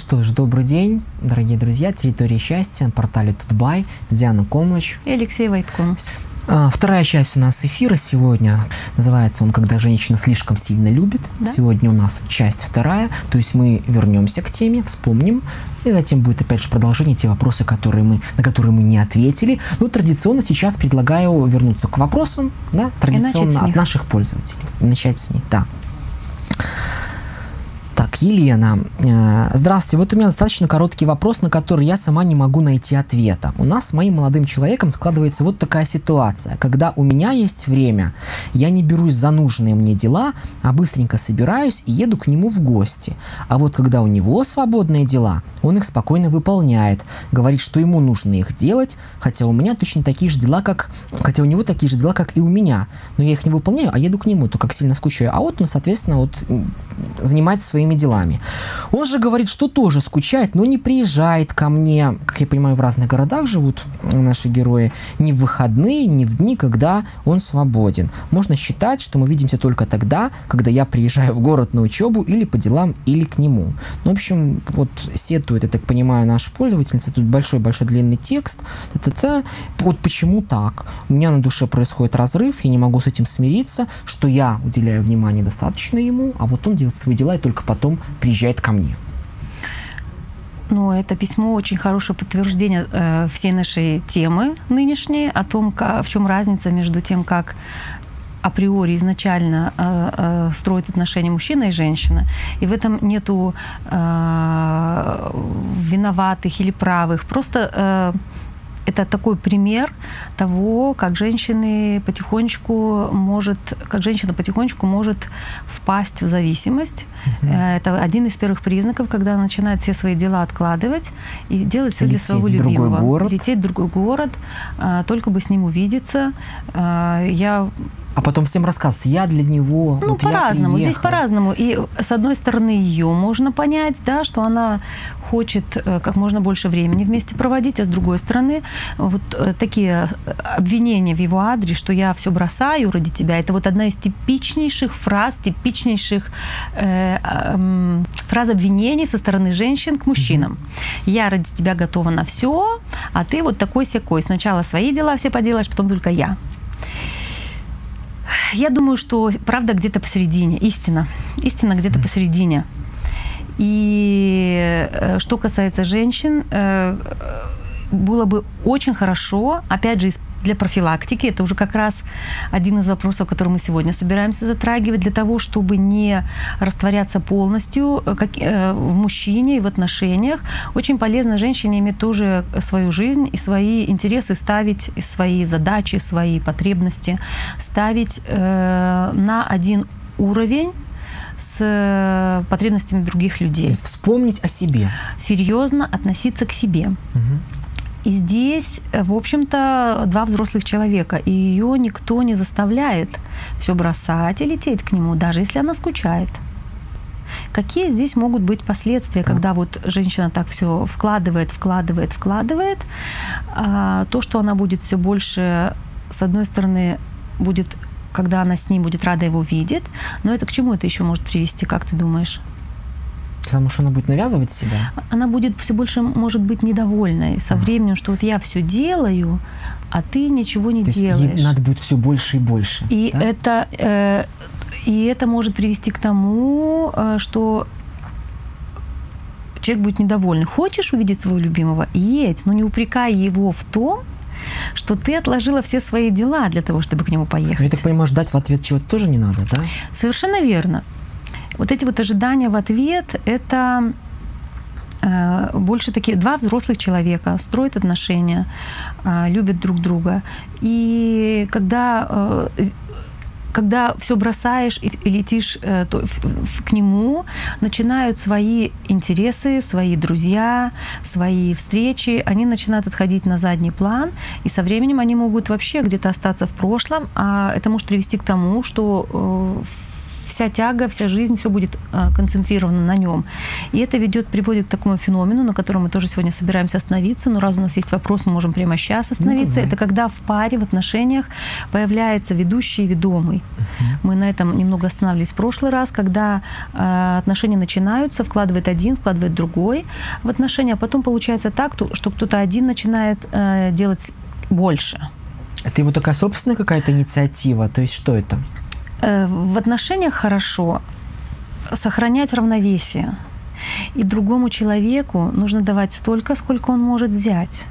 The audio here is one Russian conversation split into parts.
что ж, добрый день, дорогие друзья. Территория счастья, портале Тутбай, Диана Комлач. И Алексей Войтко. А, Вторая часть у нас эфира сегодня. Называется он «Когда женщина слишком сильно любит». Да. Сегодня у нас часть вторая. То есть мы вернемся к теме, вспомним. И затем будет опять же продолжение те вопросы, которые мы, на которые мы не ответили. Ну, традиционно сейчас предлагаю вернуться к вопросам, да, традиционно от наших пользователей. И начать с них, да. Так, Елена. э, Здравствуйте. Вот у меня достаточно короткий вопрос, на который я сама не могу найти ответа. У нас с моим молодым человеком складывается вот такая ситуация. Когда у меня есть время, я не берусь за нужные мне дела, а быстренько собираюсь и еду к нему в гости. А вот когда у него свободные дела, он их спокойно выполняет. Говорит, что ему нужно их делать, хотя у меня точно такие же дела, как... Хотя у него такие же дела, как и у меня. Но я их не выполняю, а еду к нему, то как сильно скучаю. А вот он, соответственно, вот занимается своими делами. Он же говорит, что тоже скучает, но не приезжает ко мне, как я понимаю, в разных городах живут наши герои, ни в выходные, ни в дни, когда он свободен. Можно считать, что мы видимся только тогда, когда я приезжаю в город на учебу или по делам, или к нему. Ну, в общем, вот сетует, я так понимаю, наша пользовательница, тут большой-большой длинный текст. Та-та-та. Вот почему так? У меня на душе происходит разрыв, я не могу с этим смириться, что я уделяю внимание достаточно ему, а вот он делает свои дела и только потом приезжает ко мне. Ну, это письмо очень хорошее подтверждение э, всей нашей темы нынешней, о том, ка- в чем разница между тем, как априори изначально э, э, строят отношения мужчина и женщина. И в этом нету э, виноватых или правых. Просто э, это такой пример того, как женщины потихонечку может, как женщина потихонечку может впасть в зависимость. Э, Это один из первых признаков, когда она начинает все свои дела откладывать и делать все для своего в другой любимого. город. Лететь в другой город, э, только бы с ним увидеться. Э, Я А потом всем рассказывать, я для него, ну, вот по-разному. Здесь по-разному. И с одной стороны, ее можно понять, да, что она хочет э, как можно больше времени вместе проводить, а с другой стороны, вот э, такие э, обвинения в его адрес, что я все бросаю ради тебя, это вот одна из типичнейших фраз, типичнейших э, эм, фраз обвинений со стороны женщин к мужчинам. Я ради тебя готова на все, а ты вот такой секой. Сначала свои дела все поделаешь, потом только я. Я думаю, что правда где-то посередине, истина. Истина где-то посередине. И э, что касается женщин, э, было бы очень хорошо, опять же, из- для профилактики, это уже как раз один из вопросов, который мы сегодня собираемся затрагивать, для того, чтобы не растворяться полностью э, как, э, в мужчине и в отношениях. Очень полезно женщине иметь тоже свою жизнь и свои интересы ставить, и свои задачи, свои потребности ставить э, на один уровень с э, потребностями других То людей. есть вспомнить о себе. Серьезно относиться к себе. Мгм. И здесь, э, в общем-то, два взрослых человека, и ее никто не заставляет все бросать и лететь к нему, даже если она скучает. Какие здесь могут быть последствия, Так. когда вот женщина так все вкладывает, вкладывает, вкладывает, а то, что она будет все больше, с одной стороны, будет, когда она с ним будет рада его видеть, но это к чему это еще может привести, как ты думаешь? Потому что она будет навязывать себя. она будет все больше, может быть, недовольной со временем, что вот я все делаю, а ты ничего не То есть делаешь. ей надо будет все больше и больше. И да? это э, и это может привести к тому, э, что человек будет недовольный. Хочешь увидеть своего любимого? Едь, но не упрекай его в том, что ты отложила все свои дела для того, чтобы к нему Ну, Я поехать. так понимаю, ждать в ответ чего-то тоже не надо, да? Совершенно верно. Вот эти вот ожидания в ответ – это э, больше такие два взрослых человека строят отношения, э, любят друг друга. И когда э, когда все бросаешь и, летишь в- в- к нему, начинают свои интересы, свои друзья, свои встречи, они начинают отходить на задний план, и со временем они могут вообще где-то остаться в прошлом, а это может привести к тому, что э, вся тяга, вся жизнь, все будет э, концентрировано на нем. И это ведет, приводит к такому феномену, на котором мы тоже сегодня собираемся остановиться. Но раз у нас есть вопрос, мы можем прямо сейчас остановиться. Ну, это когда в паре, в отношениях появляется ведущий и ведомый. Uh-huh. Мы на этом немного останавливались в прошлый раз, когда э, отношения начинаются, вкладывает один, вкладывает другой в отношения, а потом получается так, что кто-то один начинает э, делать больше. Это его такая собственная какая-то инициатива? То есть что это? Э, в отношениях хорошо сохранять равновесие. И другому человеку нужно давать столько, сколько он может взять.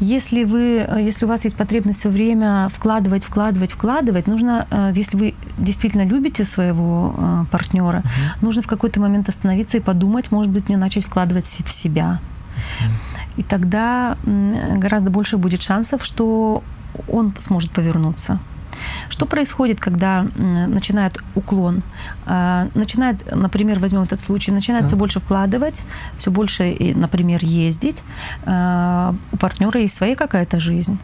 Если, вы, если у вас есть потребность все время вкладывать, вкладывать, вкладывать, нужно, э, если вы действительно любите своего э, партнера, нужно в какой-то момент остановиться и подумать, может быть, мне начать вкладывать в себя. И тогда гораздо больше будет шансов, что он сможет повернуться. Что происходит, когда начинает уклон? А, начинает, например, возьмем этот случай, начинает да. все больше вкладывать, все больше, например, ездить. А, у партнера есть своя какая-то жизнь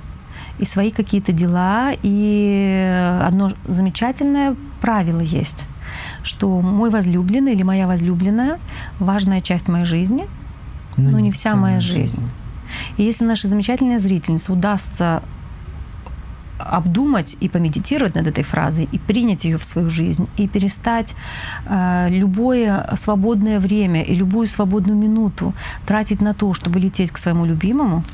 и свои какие-то дела. И одно замечательное правило есть, что мой возлюбленный или моя возлюбленная важная часть моей жизни, но, но не вся моя жизнь. жизнь. И если нашей замечательной зрительнице удастся обдумать и помедитировать над этой фразой, и принять ее в свою жизнь, и перестать э, любое свободное время и любую свободную минуту тратить на то, чтобы лететь к своему любимому,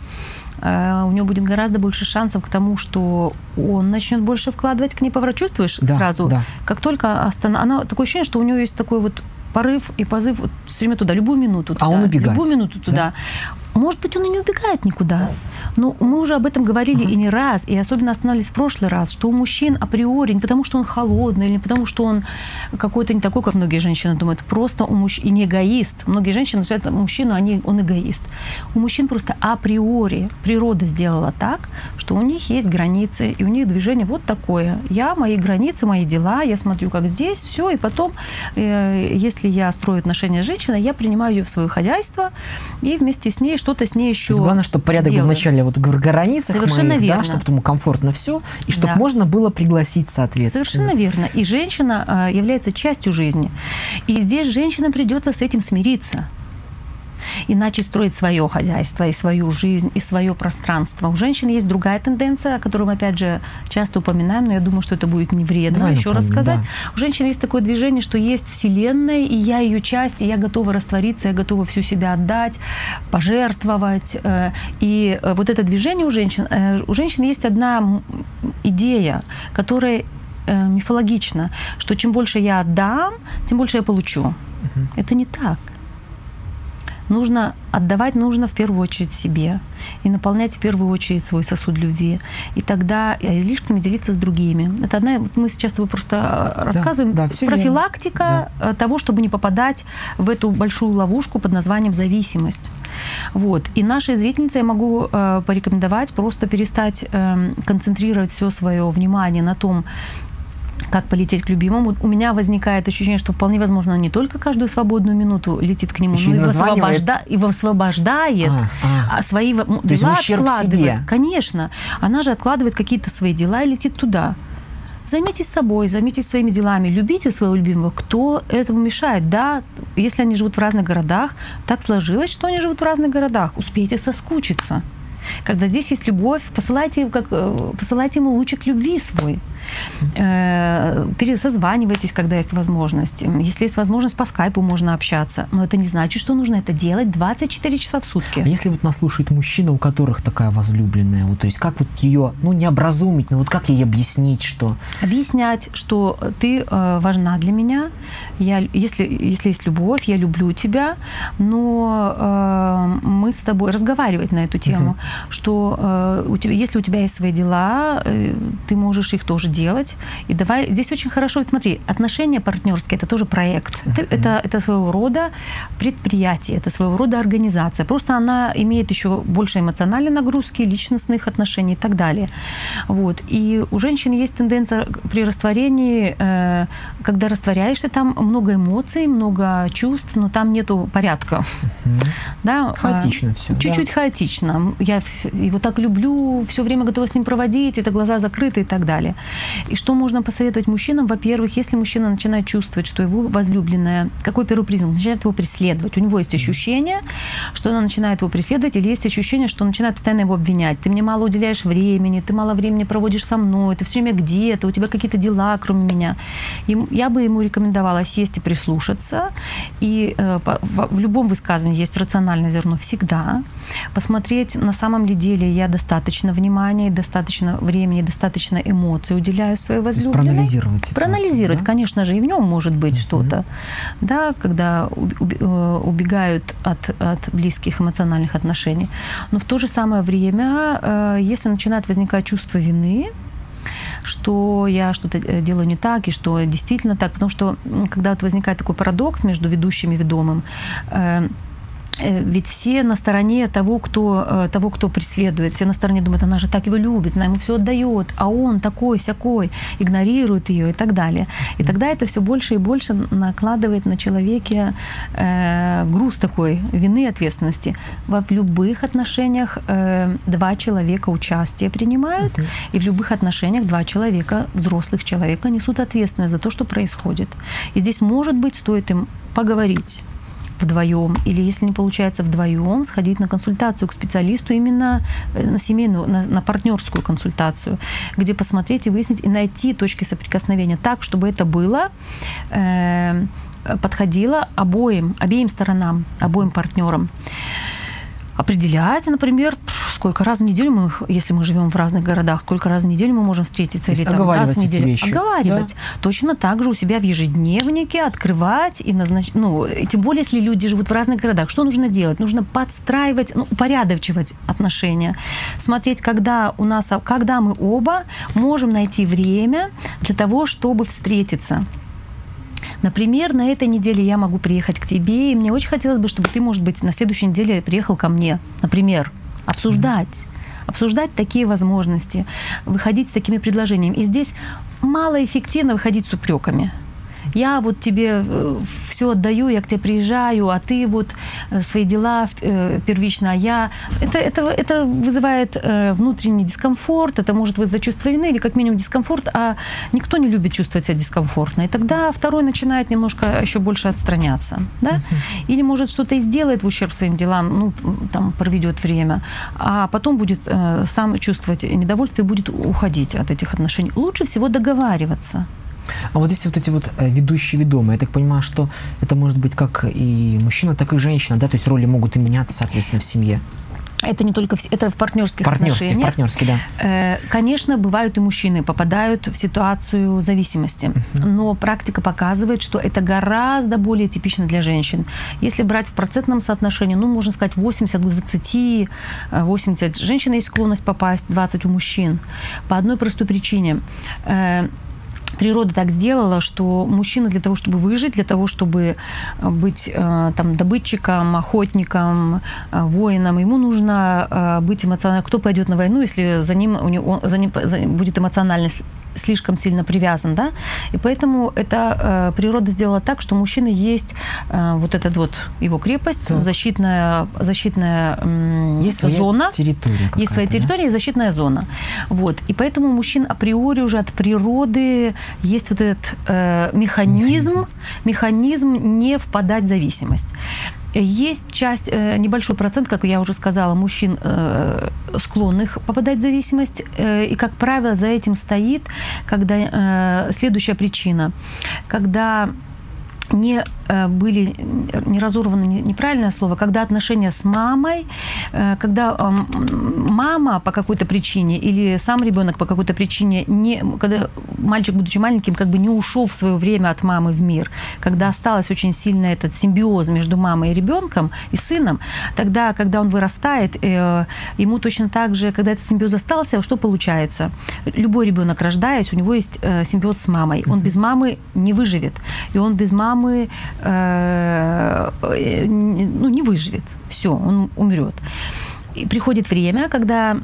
э, у него будет гораздо больше шансов к тому, что он начнет больше вкладывать к ней поворот. Чувствуешь да, сразу? Да. Как только останов... она такое ощущение, что у нее есть такой вот порыв и позыв вот все время туда, любую минуту туда. А он убегает. Любую минуту туда. Да? Может быть, он и не убегает никуда. Но мы уже об этом говорили uh-huh. и не раз, и особенно останавливались в прошлый раз, что у мужчин априори, не потому что он холодный, или не потому что он какой-то не такой, как многие женщины думают, просто у мужчин, и не эгоист. Многие женщины называют мужчину, они, он эгоист. У мужчин просто априори природа сделала так, что у них есть границы, и у них движение вот такое. Я, мои границы, мои дела, я смотрю, как здесь, все, и потом, э, если я строю отношения с женщиной, я принимаю ее в свое хозяйство, и вместе с ней что-то с ней еще. главное, чтобы порядок делаю. был вначале вот в границах Совершенно моих, верно. да, чтобы ему комфортно все, и чтобы да. можно было пригласить соответственно. Совершенно верно. И женщина а, является частью жизни. И здесь женщинам придется с этим смириться иначе строить свое хозяйство и свою жизнь, и свое пространство. У женщин есть другая тенденция, о которой мы, опять же, часто упоминаем, но я думаю, что это будет не вредно Давай еще раз сказать. Да. У женщин есть такое движение, что есть Вселенная, и я ее часть, и я готова раствориться, я готова всю себя отдать, пожертвовать. Э, и э, вот это движение у женщин, э, у женщин есть одна идея, которая мифологична, что чем больше я отдам, тем больше я получу. Угу. Это не так нужно отдавать нужно в первую очередь себе и наполнять в первую очередь свой сосуд любви. И тогда излишками делиться с другими. Это одна, мы сейчас с тобой просто э, рассказываем, да, да, профилактика да. Э, того, чтобы не попадать в эту большую ловушку под названием зависимость. Вот. И нашей зрительнице я могу э, порекомендовать просто перестать э, концентрировать все свое внимание на том, как полететь к любимому. У меня возникает ощущение, что вполне возможно она не только каждую свободную минуту летит к нему, Еще но и, высвобожда... и высвобождает, а, а. а свои То дела откладывает. Себе. Конечно. Она же откладывает какие-то свои дела и летит туда. Займитесь собой, займитесь своими делами, любите своего любимого. Кто этому мешает? Да, если они живут в разных городах, так сложилось, что они живут в разных городах. Успейте соскучиться. Когда здесь есть любовь, посылайте, как, э, посылайте ему лучик любви свой. Э, пересозванивайтесь, когда есть возможность. Если есть возможность, по скайпу можно общаться. Но это не значит, что нужно это делать 24 часа в сутки. А если вот нас слушает мужчина, у которых такая возлюбленная, вот, то есть как вот ее, ну не образумить, но вот как ей объяснить, что... Объяснять, что ты э, важна для меня, я, если, если есть любовь, я люблю тебя, но э, мы с тобой разговаривать на эту тему, uh-huh. что э, у тебя, если у тебя есть свои дела, э, ты можешь их тоже делать. И давай, здесь очень хорошо, смотри, отношения партнерские это тоже проект. Это, это, это своего рода предприятие, это своего рода организация. Просто она имеет еще больше эмоциональной нагрузки, личностных отношений и так далее. Вот. И у женщин есть тенденция при растворении, э, когда растворяешься, там много эмоций, много чувств, но там нету порядка. Да? Хаотично все. Чуть-чуть да. хаотично. Я его так люблю, все время готова с ним проводить, это глаза закрыты и так далее. И что можно посоветовать мужчинам? Во-первых, если мужчина начинает чувствовать, что его возлюбленная, какой первый признак? Начинает его преследовать. У него есть ощущение, что она начинает его преследовать, или есть ощущение, что он начинает постоянно его обвинять. Ты мне мало уделяешь времени, ты мало времени проводишь со мной, ты все время где-то, у тебя какие-то дела, кроме меня. И я бы ему рекомендовала сесть и прислушаться. И э, по, в, в любом высказывании есть рациональное зерно всегда. Посмотреть, на самом ли деле я достаточно внимания, достаточно времени, достаточно эмоций уделяю своей возлюбленной. проанализировать ситуацию, Проанализировать, да? конечно же, и в нем может быть uh-huh. что-то. Да, когда э, убегают от, от близких эмоциональных отношений. Но в то же самое время, э, если начинает возникать чувство вины, что я что-то э, делаю не так и что действительно так, потому что когда вот возникает такой парадокс между ведущим и ведомым, ведь все на стороне того кто, э, того, кто преследует, все на стороне думают, она же так его любит, она ему все отдает, а он такой, сякой, игнорирует ее и так далее. И тогда это все больше и больше накладывает на человеке э, груз такой вины и ответственности. Во в любых отношениях э, два человека участие принимают, uh-huh. и в любых отношениях два человека, взрослых человека, несут ответственность за то, что происходит. И здесь, может быть, стоит им поговорить вдвоем, или если не получается вдвоем, сходить на консультацию к специалисту именно э, на семейную, на, на партнерскую консультацию, где посмотреть и выяснить и найти точки соприкосновения так, чтобы это было э, подходило обоим, обеим сторонам, обоим партнерам определять, например, сколько раз в неделю мы, если мы живем в разных городах, сколько раз в неделю мы можем встретиться или там раз в неделю. Вещи. Оговаривать. Да? Точно так же у себя в ежедневнике открывать и назначать. Ну, тем более, если люди живут в разных городах, что нужно делать? Нужно подстраивать, ну, упорядочивать отношения, смотреть, когда у нас, когда мы оба можем найти время для того, чтобы встретиться. Например, на этой неделе я могу приехать к тебе, и мне очень хотелось бы, чтобы ты, может быть, на следующей неделе приехал ко мне. Например, обсуждать. Mm-hmm. Обсуждать такие возможности, выходить с такими предложениями. И здесь малоэффективно выходить с упреками я вот тебе э, все отдаю, я к тебе приезжаю, а ты вот э, свои дела э, первично, а я... Это, это, это вызывает внутренний дискомфорт, это может вызвать чувство вины или как минимум дискомфорт, а никто не любит чувствовать себя дискомфортно. И тогда второй начинает немножко еще больше отстраняться, да? Или может что-то и сделает в ущерб своим делам, ну, там, проведет время, а потом будет сам чувствовать недовольство и будет уходить от этих отношений. Лучше всего договариваться. А вот здесь вот эти вот э, ведущие ведомые, я так понимаю, что это может быть как и мужчина, так и женщина, да, то есть роли могут и меняться, соответственно, в семье. Это не только в, это в партнерских партнерских, отношениях. Партнерские, да. Э, конечно, бывают и мужчины попадают в ситуацию зависимости, uh-huh. но практика показывает, что это гораздо более типично для женщин. Если брать в процентном соотношении, ну, можно сказать, 80 к 20, 80 женщин есть склонность попасть, 20 у мужчин. По одной простой причине э, природа так сделала, что мужчина для того, чтобы выжить, для того, чтобы э, быть э, там добытчиком, охотником, э, воином, ему нужно быть эмоционально. Кто пойдет на войну, если за ним, у него, за ним будет эмоциональность слишком сильно привязан, да, и поэтому это э, природа сделала так, что у мужчины есть э, вот этот вот его крепость, да. защитная, защитная э, есть зона, территория есть своя территория да? и защитная зона, вот, и поэтому у мужчин априори уже от природы есть вот этот э, механизм, механизм, механизм не впадать в зависимость. Есть часть, э, небольшой процент, как я уже сказала, мужчин, э, склонных попадать в зависимость. Э, и, как правило, за этим стоит когда, следующая причина. Когда не были не разорваны неправильное слово, когда отношения с мамой, э, когда мама по какой-то причине или сам ребенок по какой-то причине не, когда мальчик будучи маленьким как бы не ушел в свое время от мамы в мир, когда осталось очень сильно этот симбиоз между мамой и ребенком и сыном, тогда, когда он вырастает, э, ему точно так же, когда этот симбиоз остался, что получается? Любой ребенок рождаясь, у него есть симбиоз с мамой, он без мамы не выживет, и он без мамы э, ну, не выживет. Все, он умрет. И приходит время, когда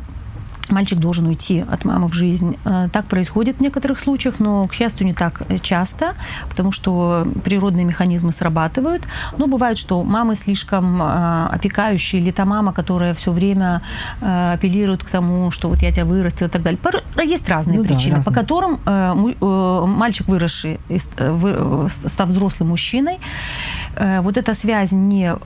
мальчик должен уйти от мамы в жизнь. Э, так происходит в некоторых случаях, но, к счастью, не так часто, потому что природные механизмы срабатывают. Но бывает, что мамы слишком э, опекающие, или та мама, которая все время э, апеллирует к тому, что вот я тебя вырастила и так далее. Есть разные ну, причины, да, разные. по которым мальчик, выросший, став взрослым мужчиной, вот эта связь не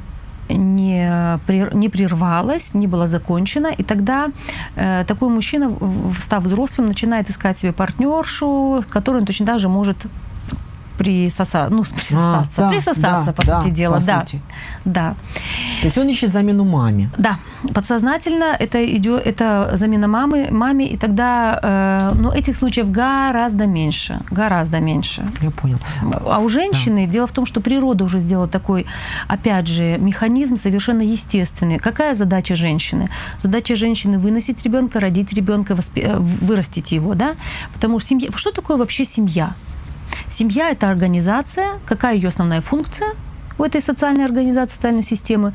не, не прервалась, не была закончена, и тогда э, такой мужчина, став взрослым, начинает искать себе партнершу, которую он точно так же может присоса... ну, присосаться, а, да, присосаться, да, по да, сути дела. По да. Сути. да. То есть он ищет замену маме. Да, подсознательно это идет, это замена мамы, маме, и тогда, э, ну, этих случаев гораздо меньше, гораздо меньше. Я понял. А у женщины, да. дело в том, что природа уже сделала такой, опять же, механизм совершенно естественный. Какая задача женщины? Задача женщины выносить ребенка, родить ребенка, воспи... Э, вырастить его, да? Потому что семья, что такое вообще семья? Семья – это организация. Какая ее основная функция у этой социальной организации, социальной системы?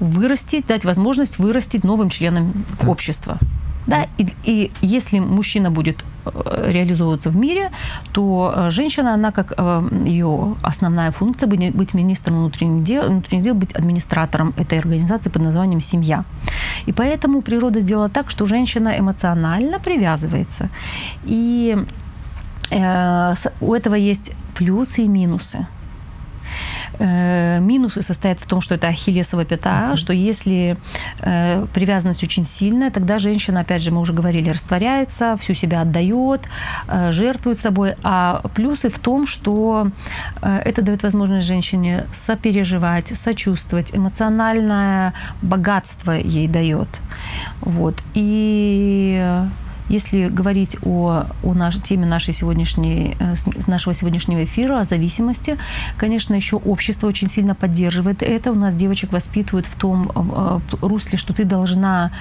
Вырастить, дать возможность вырастить новым членам да. общества. Да, и, и если мужчина будет э, реализовываться в мире, то э, женщина, она как э, ее основная функция быть, министром внутренних дел, внутренних дел, быть администратором этой организации под названием семья. И поэтому природа сделала так, что женщина эмоционально привязывается. И у этого есть плюсы и минусы. Э, минусы состоят в том, что это ахиллесова пята, uh-huh. что если э, привязанность очень сильная, тогда женщина, опять же, мы уже говорили, растворяется, всю себя отдает, э, жертвует собой. А плюсы в том, что э, это дает возможность женщине сопереживать, сочувствовать, эмоциональное богатство ей дает. Вот. И если говорить о, о наш, теме нашей сегодняшней, э, нашего сегодняшнего эфира, о зависимости, конечно, еще общество очень сильно поддерживает это. У нас девочек воспитывают в том э, э, русле, что ты должна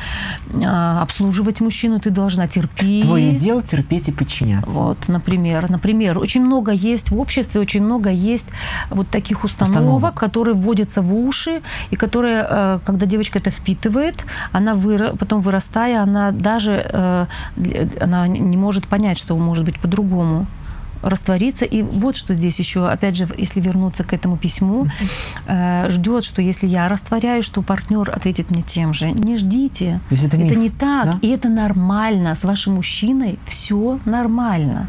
обслуживать мужчину, ты должна терпеть. Твое дело терпеть и подчиняться. Вот, например. Например, очень много есть в обществе, очень много есть вот таких установок, установок. которые вводятся в уши, и которые, когда девочка это впитывает, она выра... потом вырастая, она даже она не может понять, что может быть по-другому раствориться. И вот что здесь еще, опять же, если вернуться к этому письму, э, ждет, что если я растворяюсь, что партнер ответит мне тем же. Не ждите. Это, это не так. Да? И это нормально. С вашим мужчиной все нормально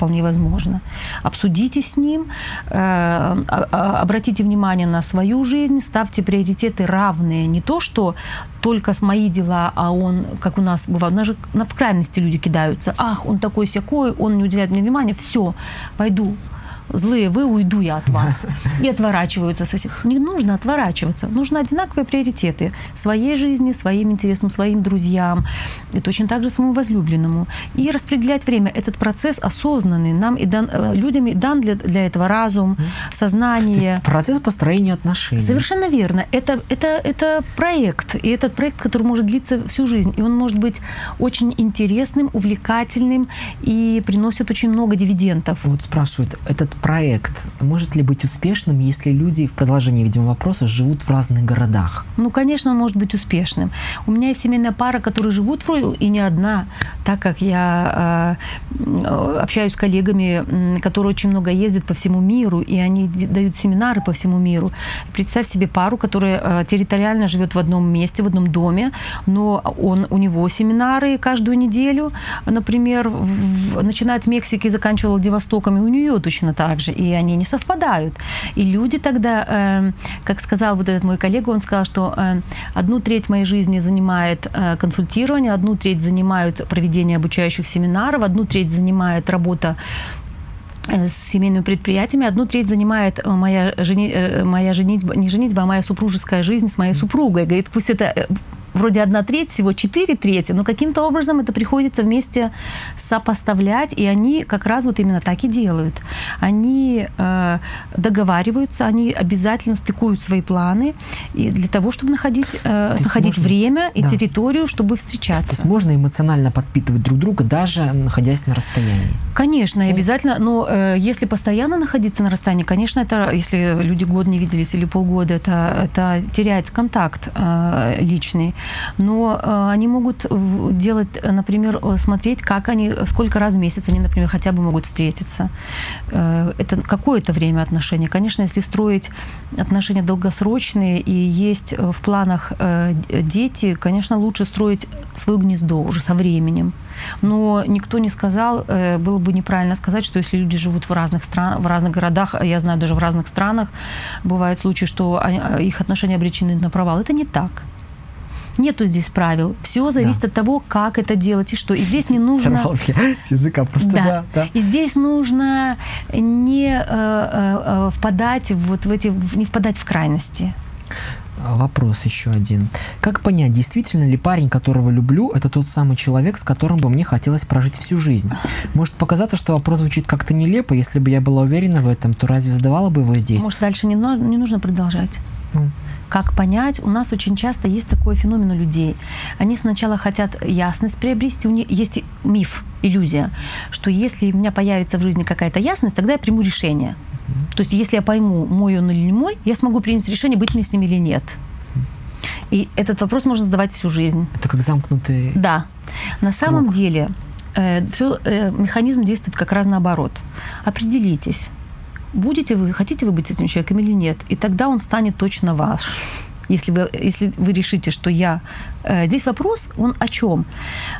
вполне возможно. Обсудите с ним, э, а, а, обратите внимание на свою жизнь, ставьте приоритеты равные. Не то, что только с мои дела, а он, как у нас бывает, у нас же в крайности люди кидаются. Ах, он такой сякой, он не уделяет мне внимания, все, пойду злые вы, уйду я от вас. И отворачиваются соседи. Не нужно отворачиваться. Нужно одинаковые приоритеты своей жизни, своим интересам, своим друзьям, и точно так же своему возлюбленному. И распределять время. Этот процесс осознанный. Нам и дан, э, людям дан для, для этого разум, сознание. Процесс построения отношений. Совершенно верно. Это, это, это проект. И этот проект, который может длиться всю жизнь. И он может быть очень интересным, увлекательным и приносит очень много дивидендов. Вот спрашивают, этот проект может ли быть успешным, если люди, в продолжении, видимо, вопроса, живут в разных городах? Ну, конечно, он может быть успешным. У меня есть семейная пара, которые живут в и не одна, так как я э, общаюсь с коллегами, которые очень много ездят по всему миру, и они дают семинары по всему миру. Представь себе пару, которая э, территориально живет в одном месте, в одном доме, но он, у него семинары каждую неделю, например, в, начиная от Мексики заканчивая Владивостоком, и у нее точно так также, и они не совпадают. И люди тогда, э, как сказал вот этот мой коллега, он сказал, что э, одну треть моей жизни занимает э, консультирование, одну треть занимают проведение обучающих семинаров, одну треть занимает работа с семейными предприятиями. Одну треть занимает моя, жени, моя женитьба, не женитьба, а моя супружеская жизнь с моей супругой. Говорит, пусть это вроде одна треть, всего четыре трети, но каким-то образом это приходится вместе сопоставлять, и они как раз вот именно так и делают. Они э, договариваются, они обязательно стыкуют свои планы и для того, чтобы находить, э, находить можно, время и да. территорию, чтобы встречаться. То есть можно эмоционально подпитывать друг друга, даже находясь на расстоянии? Конечно, и обязательно, но э, если постоянно находиться на расстоянии, конечно, это, если люди год не виделись или полгода, это, это теряется контакт э, личный. Но э, они могут делать, например, э, смотреть, как они, сколько раз в месяц они, например, хотя бы могут встретиться. Э, это какое-то время отношений. Конечно, если строить отношения долгосрочные и есть в планах дети, конечно, лучше строить свое гнездо уже со временем. Но никто не сказал, было бы неправильно сказать, что если люди живут в разных странах, в разных городах, а я знаю даже в разных странах, бывают случаи, что их отношения обречены на провал. Это не так. Нету здесь правил. Все зависит да. от того, как это делать и что. И здесь не нужно... с языка просто, да. да, да. И здесь нужно не э, э, э впадать вот в эти, не впадать в крайности. Вопрос еще один. Как понять, действительно ли парень, которого люблю, это тот самый человек, с которым бы мне хотелось прожить всю жизнь? Может показаться, что вопрос звучит как-то нелепо. Если бы я была уверена в этом, то разве задавала бы его здесь? Может, дальше не, не нужно продолжать? Ну как понять. У нас очень часто есть такой феномен у людей. Они сначала хотят ясность приобрести. У них есть миф, иллюзия, что если у меня появится в жизни какая-то ясность, тогда я приму решение. То есть если я пойму, мой он или не мой, я смогу принять решение, быть мне с ним или нет. И этот вопрос можно задавать всю жизнь. Это как замкнутый. Да. На самом круг. деле э, все, э, механизм действует как раз наоборот. Определитесь, будете вы, хотите вы быть этим человеком или нет, и тогда он станет точно ваш. Если вы, если вы решите, что я... Э, здесь вопрос, он о чем?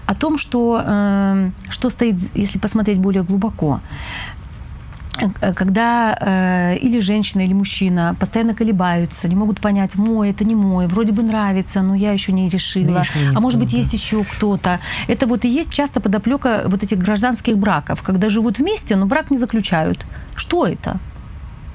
О том, что, э, что стоит, если посмотреть более глубоко. Э, когда э, или женщина, или мужчина постоянно колебаются, не могут понять, мой это не мой, вроде бы нравится, но я еще не решила, еще не а может быть есть еще кто-то. Это вот и есть часто подоплека вот этих гражданских браков, когда живут вместе, но брак не заключают. Что это?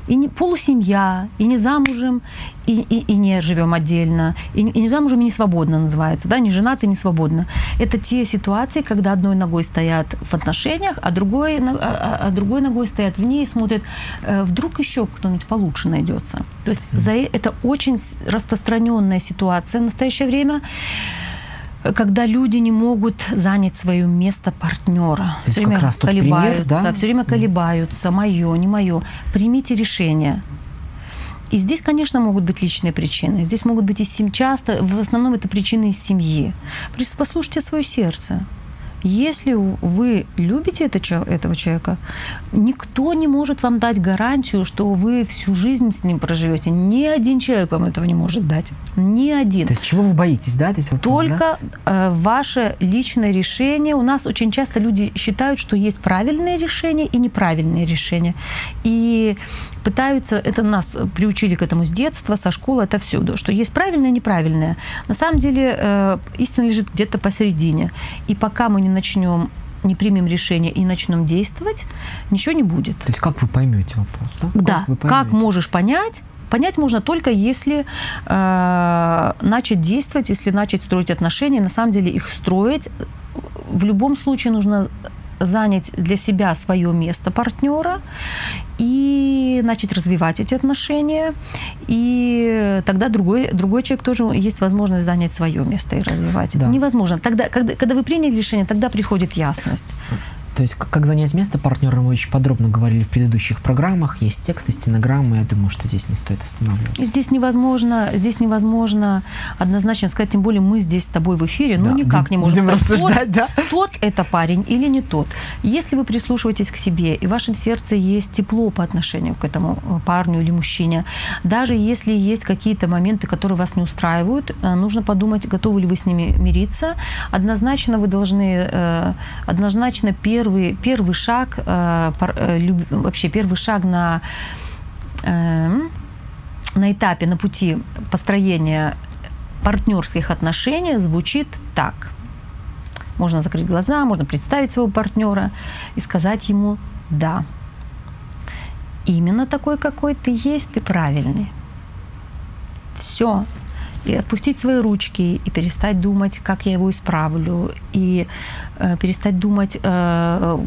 и не полусемья, и не замужем, и, и, и не живем отдельно, и, и не замужем, и не свободно называется, да, не женат и не свободно. Это те ситуации, когда одной ногой стоят в отношениях, а другой, а, а, а другой ногой стоят в ней и смотрят, э, вдруг еще кто-нибудь получше найдется. То есть за, это очень распространенная ситуация в настоящее время когда люди не могут занять свое место партнера. То все время раз колебаются, пример, да? все время колебаются, мое, не мое. Примите решение. И здесь, конечно, могут быть личные причины. Здесь могут быть и семь часто, в основном это причины из семьи. Послушайте свое сердце. Если вы любите этого человека, никто не может вам дать гарантию, что вы всю жизнь с ним проживете. Ни один человек вам этого не может дать. Ни один. То есть чего вы боитесь, да? То есть, Только да? Э, ваше личное решение. У нас очень часто люди считают, что есть правильные решения и неправильные решения. И пытаются, это нас приучили к этому с детства, со школы, это всюду, что есть правильное и неправильное. На самом деле э, истина лежит где-то посередине. И пока мы не начнем не примем решение и начнем действовать, ничего не будет. То есть как вы поймете вопрос? Да, да. Как, как можешь понять? Понять можно только если э, начать действовать, если начать строить отношения. На самом деле их строить в любом случае нужно занять для себя свое место партнера и начать развивать эти отношения. И тогда другой, другой человек тоже есть возможность занять свое место и развивать. Да. Невозможно. Тогда, когда, когда вы приняли решение, тогда приходит ясность. То есть, как занять место партнера, мы очень подробно говорили в предыдущих программах. Есть тексты, стенограммы. Я думаю, что здесь не стоит останавливаться. Здесь невозможно, здесь невозможно однозначно сказать, тем более мы здесь с тобой в эфире, ну, да, никак не можем сказать, тот, да? тот это парень или не тот. Если вы прислушиваетесь к себе, и в вашем сердце есть тепло по отношению к этому э, парню или мужчине, даже если есть какие-то моменты, которые вас не устраивают, э, нужно подумать, готовы ли вы с ними мириться. Однозначно вы должны, э, однозначно первый первый, первый шаг, э, э, вообще первый шаг на, э, на этапе, на пути построения партнерских отношений звучит так. Можно закрыть глаза, можно представить своего партнера и сказать ему «да». Именно такой, какой ты есть, ты правильный. Все, и отпустить свои ручки и перестать думать, как я его исправлю, и э, перестать думать, э,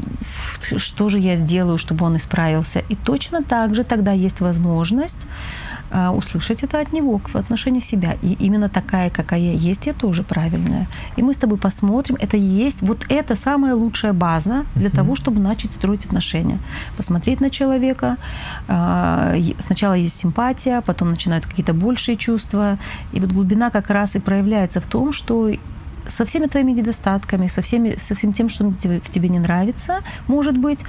что же я сделаю, чтобы он исправился. И точно так же тогда есть возможность услышать это от него в отношении себя. И именно такая, какая я есть, я тоже правильная. И мы с тобой посмотрим, это есть, вот это самая лучшая база для того, чтобы начать строить отношения. Посмотреть на человека, э, сначала есть симпатия, потом начинают какие-то большие чувства, и вот глубина как раз и проявляется в том, что со всеми твоими недостатками, со, всеми, со всем тем, что в тебе не нравится, может быть,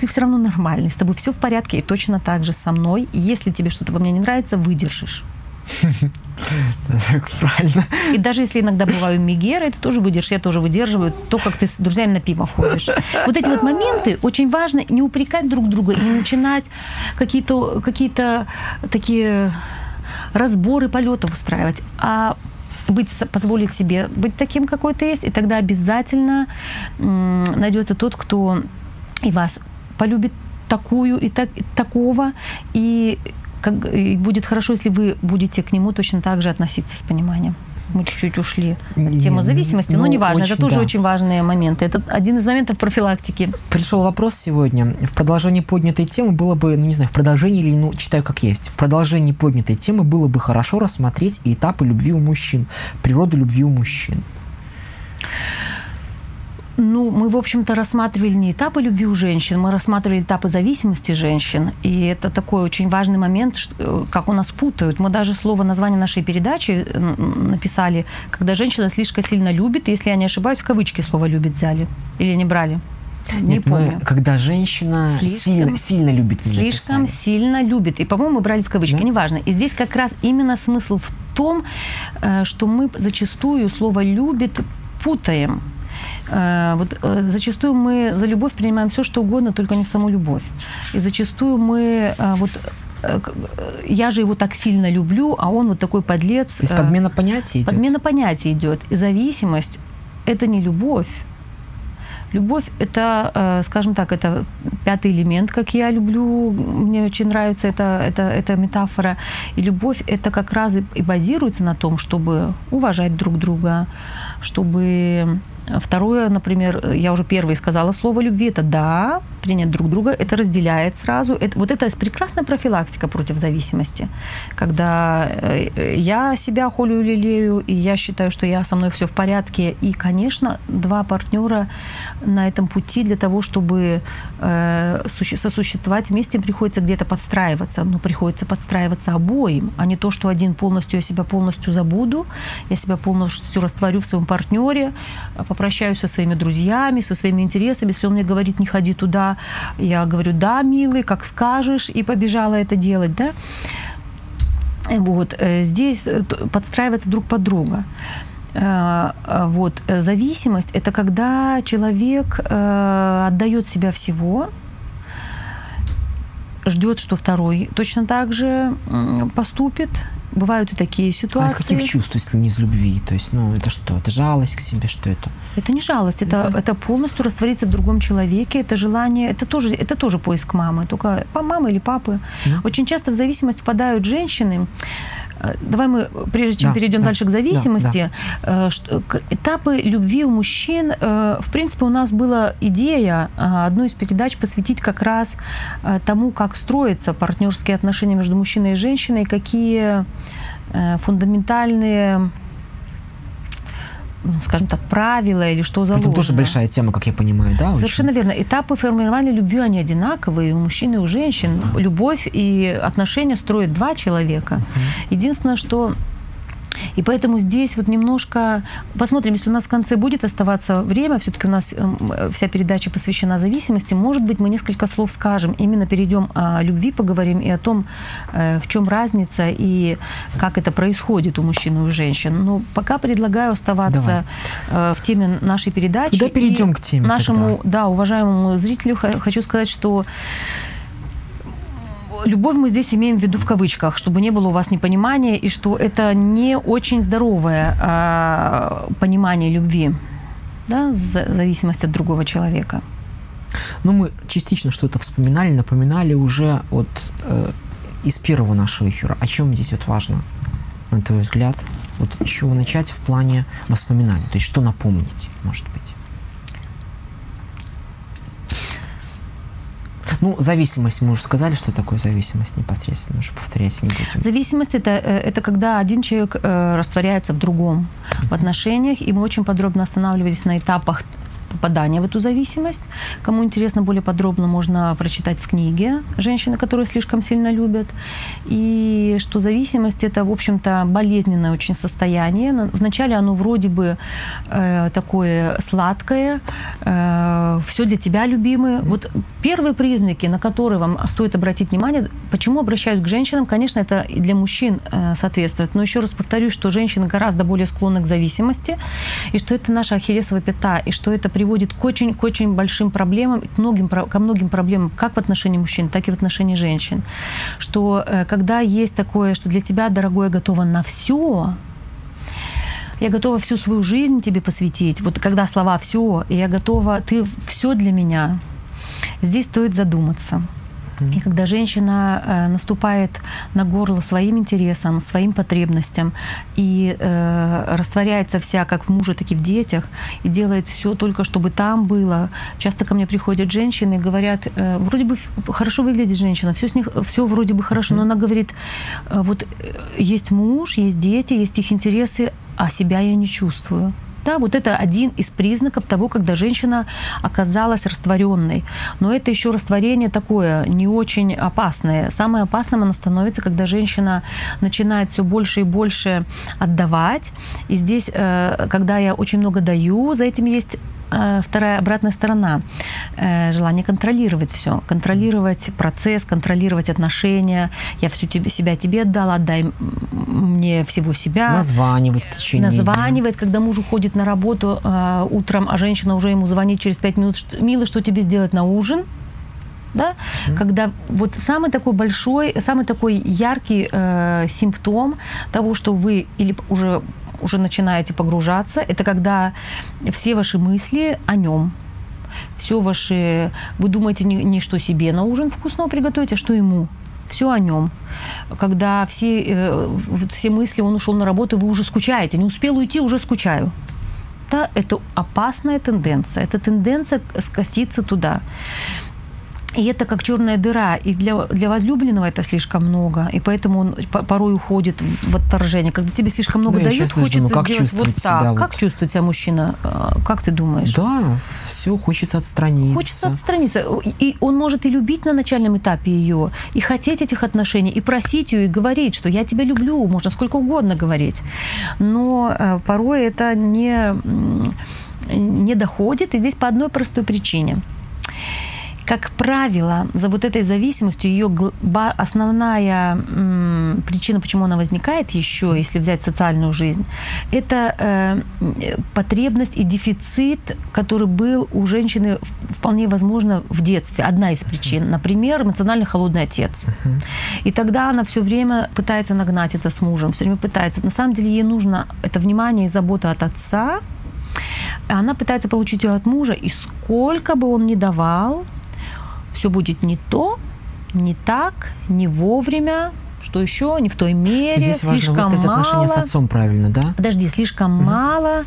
ты все равно нормальный, с тобой все в порядке, и точно так же со мной. И если тебе что-то во мне не нравится, выдержишь. Правильно. И даже если иногда бываю мигеры, ты тоже выдержишь, я тоже выдерживаю то, как ты с друзьями на пиво ходишь. Вот эти вот моменты очень важно не упрекать друг друга и не начинать какие-то какие такие разборы полетов устраивать, а быть, позволить себе быть таким, какой ты есть, и тогда обязательно найдется тот, кто и вас полюбит такую и, так, и такого, и, как, и будет хорошо, если вы будете к нему точно так же относиться с пониманием мы чуть-чуть ушли в тему зависимости, ну, но неважно, очень, это тоже да. очень важные моменты. Это один из моментов профилактики. Пришел вопрос сегодня. В продолжении поднятой темы было бы, ну не знаю, в продолжении или, ну, читаю как есть, в продолжении поднятой темы было бы хорошо рассмотреть этапы любви у мужчин, природу любви у мужчин. Ну, мы, в общем-то, рассматривали не этапы любви у женщин, мы рассматривали этапы зависимости женщин. И это такой очень важный момент, э, как у нас путают. Мы даже слово, название нашей передачи э, написали, когда женщина слишком сильно любит, если я не ошибаюсь, кавычки слово «любит» взяли. Или не брали? Не Нет, помню. Мы, когда женщина слишком, сильно, сильно любит. Слишком написали. сильно любит. И, по-моему, мы брали в кавычки. Да? Неважно. И здесь как раз именно смысл в том, э, что мы зачастую слово «любит» путаем. Э, вот э, зачастую мы за любовь принимаем все, что угодно, только не саму любовь. И зачастую мы э, вот я же его так сильно люблю, а он вот такой подлец. То есть подмена понятий идет? Подмена понятий идет. И зависимость – это не любовь. Любовь – это, скажем так, это пятый элемент, как я люблю. Мне очень нравится эта, эта, эта метафора. И любовь – это как раз и базируется на том, чтобы уважать друг друга, чтобы Второе, например, я уже первое сказала слово любви, это да, принять друг друга, это разделяет сразу. Это, вот это прекрасная профилактика против зависимости, когда э, я себя холю лелею, и я считаю, что я со мной все в порядке. И, конечно, два партнера на этом пути для того, чтобы э, сосуществовать вместе, приходится где-то подстраиваться. Но приходится подстраиваться обоим, а не то, что один полностью, я себя полностью забуду, я себя полностью растворю в своем партнере, попрощаюсь со своими друзьями, со своими интересами. Если он мне говорит, не ходи туда, я говорю, да, милый, как скажешь, и побежала это делать, да. Вот, э, здесь э, подстраиваться друг под друга. Э, вот, зависимость – это когда человек отдает себя всего, ждет, что второй точно так же поступит, Бывают и такие ситуации. А из каких чувств, если не из любви? То есть, ну, это что? Это жалость к себе, что это? Это не жалость, это, это... это полностью раствориться в другом человеке, это желание, это тоже, это тоже поиск мамы, только мамы или папы. Mm. Очень часто в зависимость впадают женщины, давай мы, прежде чем да, перейдем да, дальше к зависимости, да, да. этапы любви у мужчин, э, в принципе, у нас была идея одну из передач посвятить как раз тому, как строятся партнерские отношения между мужчиной и женщиной, какие фундаментальные скажем так, правила или что заложено. Это тоже большая тема, как я понимаю, да? Совершенно очень? верно. Этапы формирования любви, они одинаковые у мужчин и у женщин. Любовь и отношения строят два человека. Uh-huh. Единственное, что и поэтому здесь вот немножко посмотрим, если у нас в конце будет оставаться время, все-таки у нас эм, вся передача посвящена зависимости, может быть, мы несколько слов скажем, именно перейдем о любви, поговорим и о том, э, в чем разница и как это происходит у мужчин и у женщин. Но пока предлагаю оставаться Давай. Э, в теме нашей передачи. Куда перейдем к теме? Нашему, тогда? да, уважаемому зрителю хочу сказать, что любовь мы здесь имеем в виду в кавычках, чтобы не было у вас непонимания, и что это не очень здоровое э, понимание любви, да, зависимость от другого человека. Ну, мы частично что-то вспоминали, напоминали уже от э, из первого нашего эфира. О чем здесь вот важно, на твой взгляд? Вот с чего начать в плане воспоминаний? То есть что напомнить, может быть? Ну, зависимость, мы уже сказали, что такое зависимость непосредственно, уже повторять не будем. Зависимость это, э, это когда один человек э, растворяется в другом в отношениях, и мы очень подробно останавливались на этапах попадания в эту зависимость. Кому интересно более подробно, можно прочитать в книге «Женщины, которые слишком сильно любят». И что зависимость – это, в общем-то, болезненное очень состояние. Вначале оно вроде бы э, такое сладкое, э, все для тебя, любимый. Вот первые признаки, на которые вам стоит обратить внимание, почему обращаюсь к женщинам, конечно, это и для мужчин э, соответствует. Но еще раз повторюсь, что женщины гораздо более склонны к зависимости, и что это наша ахиллесова пята, и что это приводит к очень, к очень большим проблемам, к многим, ко многим проблемам как в отношении мужчин, так и в отношении женщин. Что э, когда есть такое, что для тебя, дорогое, готово на все, я готова всю свою жизнь тебе посвятить. Вот когда слова все, я готова, ты все для меня. Здесь стоит задуматься. И когда женщина э, наступает на горло своим интересам, своим потребностям и э, растворяется вся как в муже, так и в детях, и делает все только, чтобы там было. Часто ко мне приходят женщины и говорят, э, вроде бы хорошо выглядит женщина, все с них, все вроде бы хорошо, но она говорит, э, вот э, есть муж, есть дети, есть их интересы, а себя я не чувствую да, вот это один из признаков того, когда женщина оказалась растворенной. Но это еще растворение такое не очень опасное. Самое опасным оно становится, когда женщина начинает все больше и больше отдавать. И здесь, э, когда я очень много даю, за этим есть вторая обратная сторона э, желание контролировать все, контролировать процесс, контролировать отношения. Я всю тебе, себя тебе отдала, отдай мне всего себя. Названивать в течение Названивать, дня. когда муж уходит на работу э, утром, а женщина уже ему звонит через пять минут, милый, что тебе сделать на ужин? да, mm-hmm. когда вот самый такой большой, самый такой яркий э, симптом того, что вы или уже уже начинаете погружаться, это когда все ваши мысли о нем, все ваши, вы думаете не, не что себе на ужин вкусного приготовить, а что ему все о нем. Когда все, э, все мысли, он ушел на работу, вы уже скучаете, не успел уйти, уже скучаю. Да, это опасная тенденция. Это тенденция скоситься туда. И это как черная дыра. И для, для возлюбленного это слишком много. И поэтому он порой уходит в отторжение. Когда тебе слишком много ну, дают, хочется думаю, как сделать вот так. Вот... Как чувствует себя мужчина? А, как ты думаешь? Да, все, хочется отстраниться. Хочется отстраниться. И он может и любить на начальном этапе ее, и хотеть этих отношений, и просить ее, и говорить, что я тебя люблю, можно сколько угодно говорить. Но э, порой это не, не доходит, и здесь по одной простой причине – как правило, за вот этой зависимостью ее основная причина, почему она возникает еще, если взять социальную жизнь, это э, потребность и дефицит, который был у женщины вполне возможно в детстве. Одна из причин. Например, эмоционально холодный отец. И тогда она все время пытается нагнать это с мужем, все время пытается. На самом деле ей нужно это внимание и забота от отца, она пытается получить ее от мужа, и сколько бы он ни давал, все будет не то, не так, не вовремя, что еще не в той мере, Здесь слишком важно мало. отношения с отцом правильно, да? Подожди, слишком угу. мало.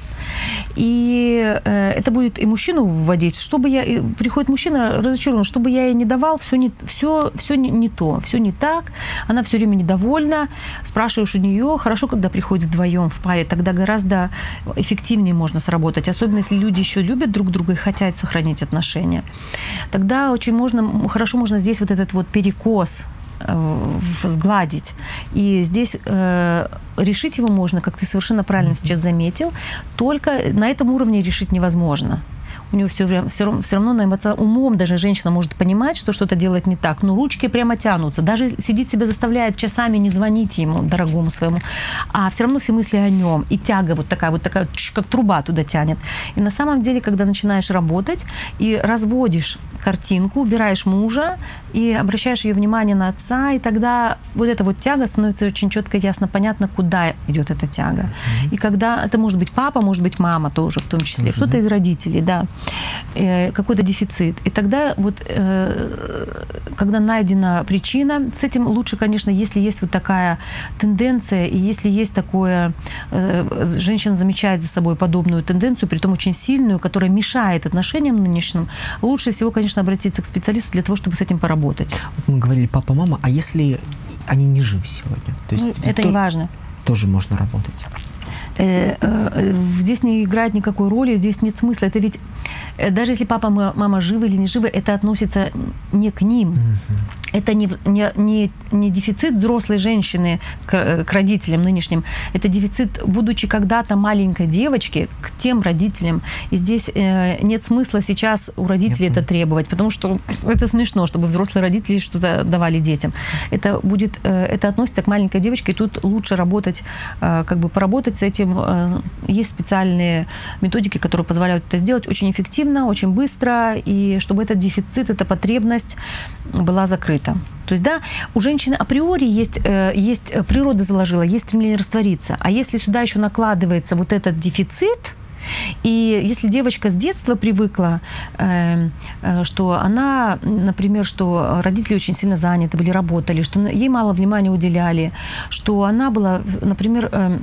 И э, это будет и мужчину вводить, чтобы я и приходит мужчина разочарован, чтобы я ей не давал, все не все все не, не то, все не так. Она все время недовольна. Спрашиваешь у нее, хорошо, когда приходит вдвоем в паре, тогда гораздо эффективнее можно сработать, особенно если люди еще любят друг друга и хотят сохранить отношения. Тогда очень можно хорошо можно здесь вот этот вот перекос сгладить. И здесь э, решить его можно, как ты совершенно правильно сейчас заметил, только на этом уровне решить невозможно у нее все, время, все, все равно на эмоциональном умом даже женщина может понимать, что что-то делать не так, но ручки прямо тянутся. Даже сидит себя заставляет часами не звонить ему, дорогому своему, а все равно все мысли о нем. И тяга вот такая, вот такая, как труба туда тянет. И на самом деле, когда начинаешь работать и разводишь картинку, убираешь мужа и обращаешь ее внимание на отца, и тогда вот эта вот тяга становится очень четко, ясно, понятно, куда идет эта тяга. Mm-hmm. И когда это может быть папа, может быть мама тоже в том числе, mm-hmm. кто-то из родителей, да. Э, какой-то дефицит. И тогда вот, э, когда найдена причина, с этим лучше, конечно, если есть вот такая тенденция, и если есть такое, э, женщина замечает за собой подобную тенденцию, при том очень сильную, которая мешает отношениям нынешним, лучше всего, конечно, обратиться к специалисту для того, чтобы с этим поработать. Вот мы говорили папа-мама, а если они не живы сегодня? То есть ну, это не важно. Тоже можно работать. Здесь не играет никакой роли, здесь нет смысла. Это ведь даже если папа, мама живы или не живы, это относится не к ним. Это не, не, не, не дефицит взрослой женщины к, к родителям нынешним, это дефицит, будучи когда-то маленькой девочки, к тем родителям. И здесь э, нет смысла сейчас у родителей это требовать, потому что это смешно, чтобы взрослые родители что-то давали детям. Это будет, э, это относится к маленькой девочке, и тут лучше работать, э, как бы поработать с этим. Э, есть специальные методики, которые позволяют это сделать очень эффективно, очень быстро, и чтобы этот дефицит, эта потребность была закрыта. То есть, да, у женщины априори есть, э, есть э, природа заложила, есть стремление раствориться. А если сюда еще накладывается вот этот дефицит, и если девочка с детства привыкла, э, что она, например, что родители очень сильно заняты были, работали, что ей мало внимания уделяли, что она была, например,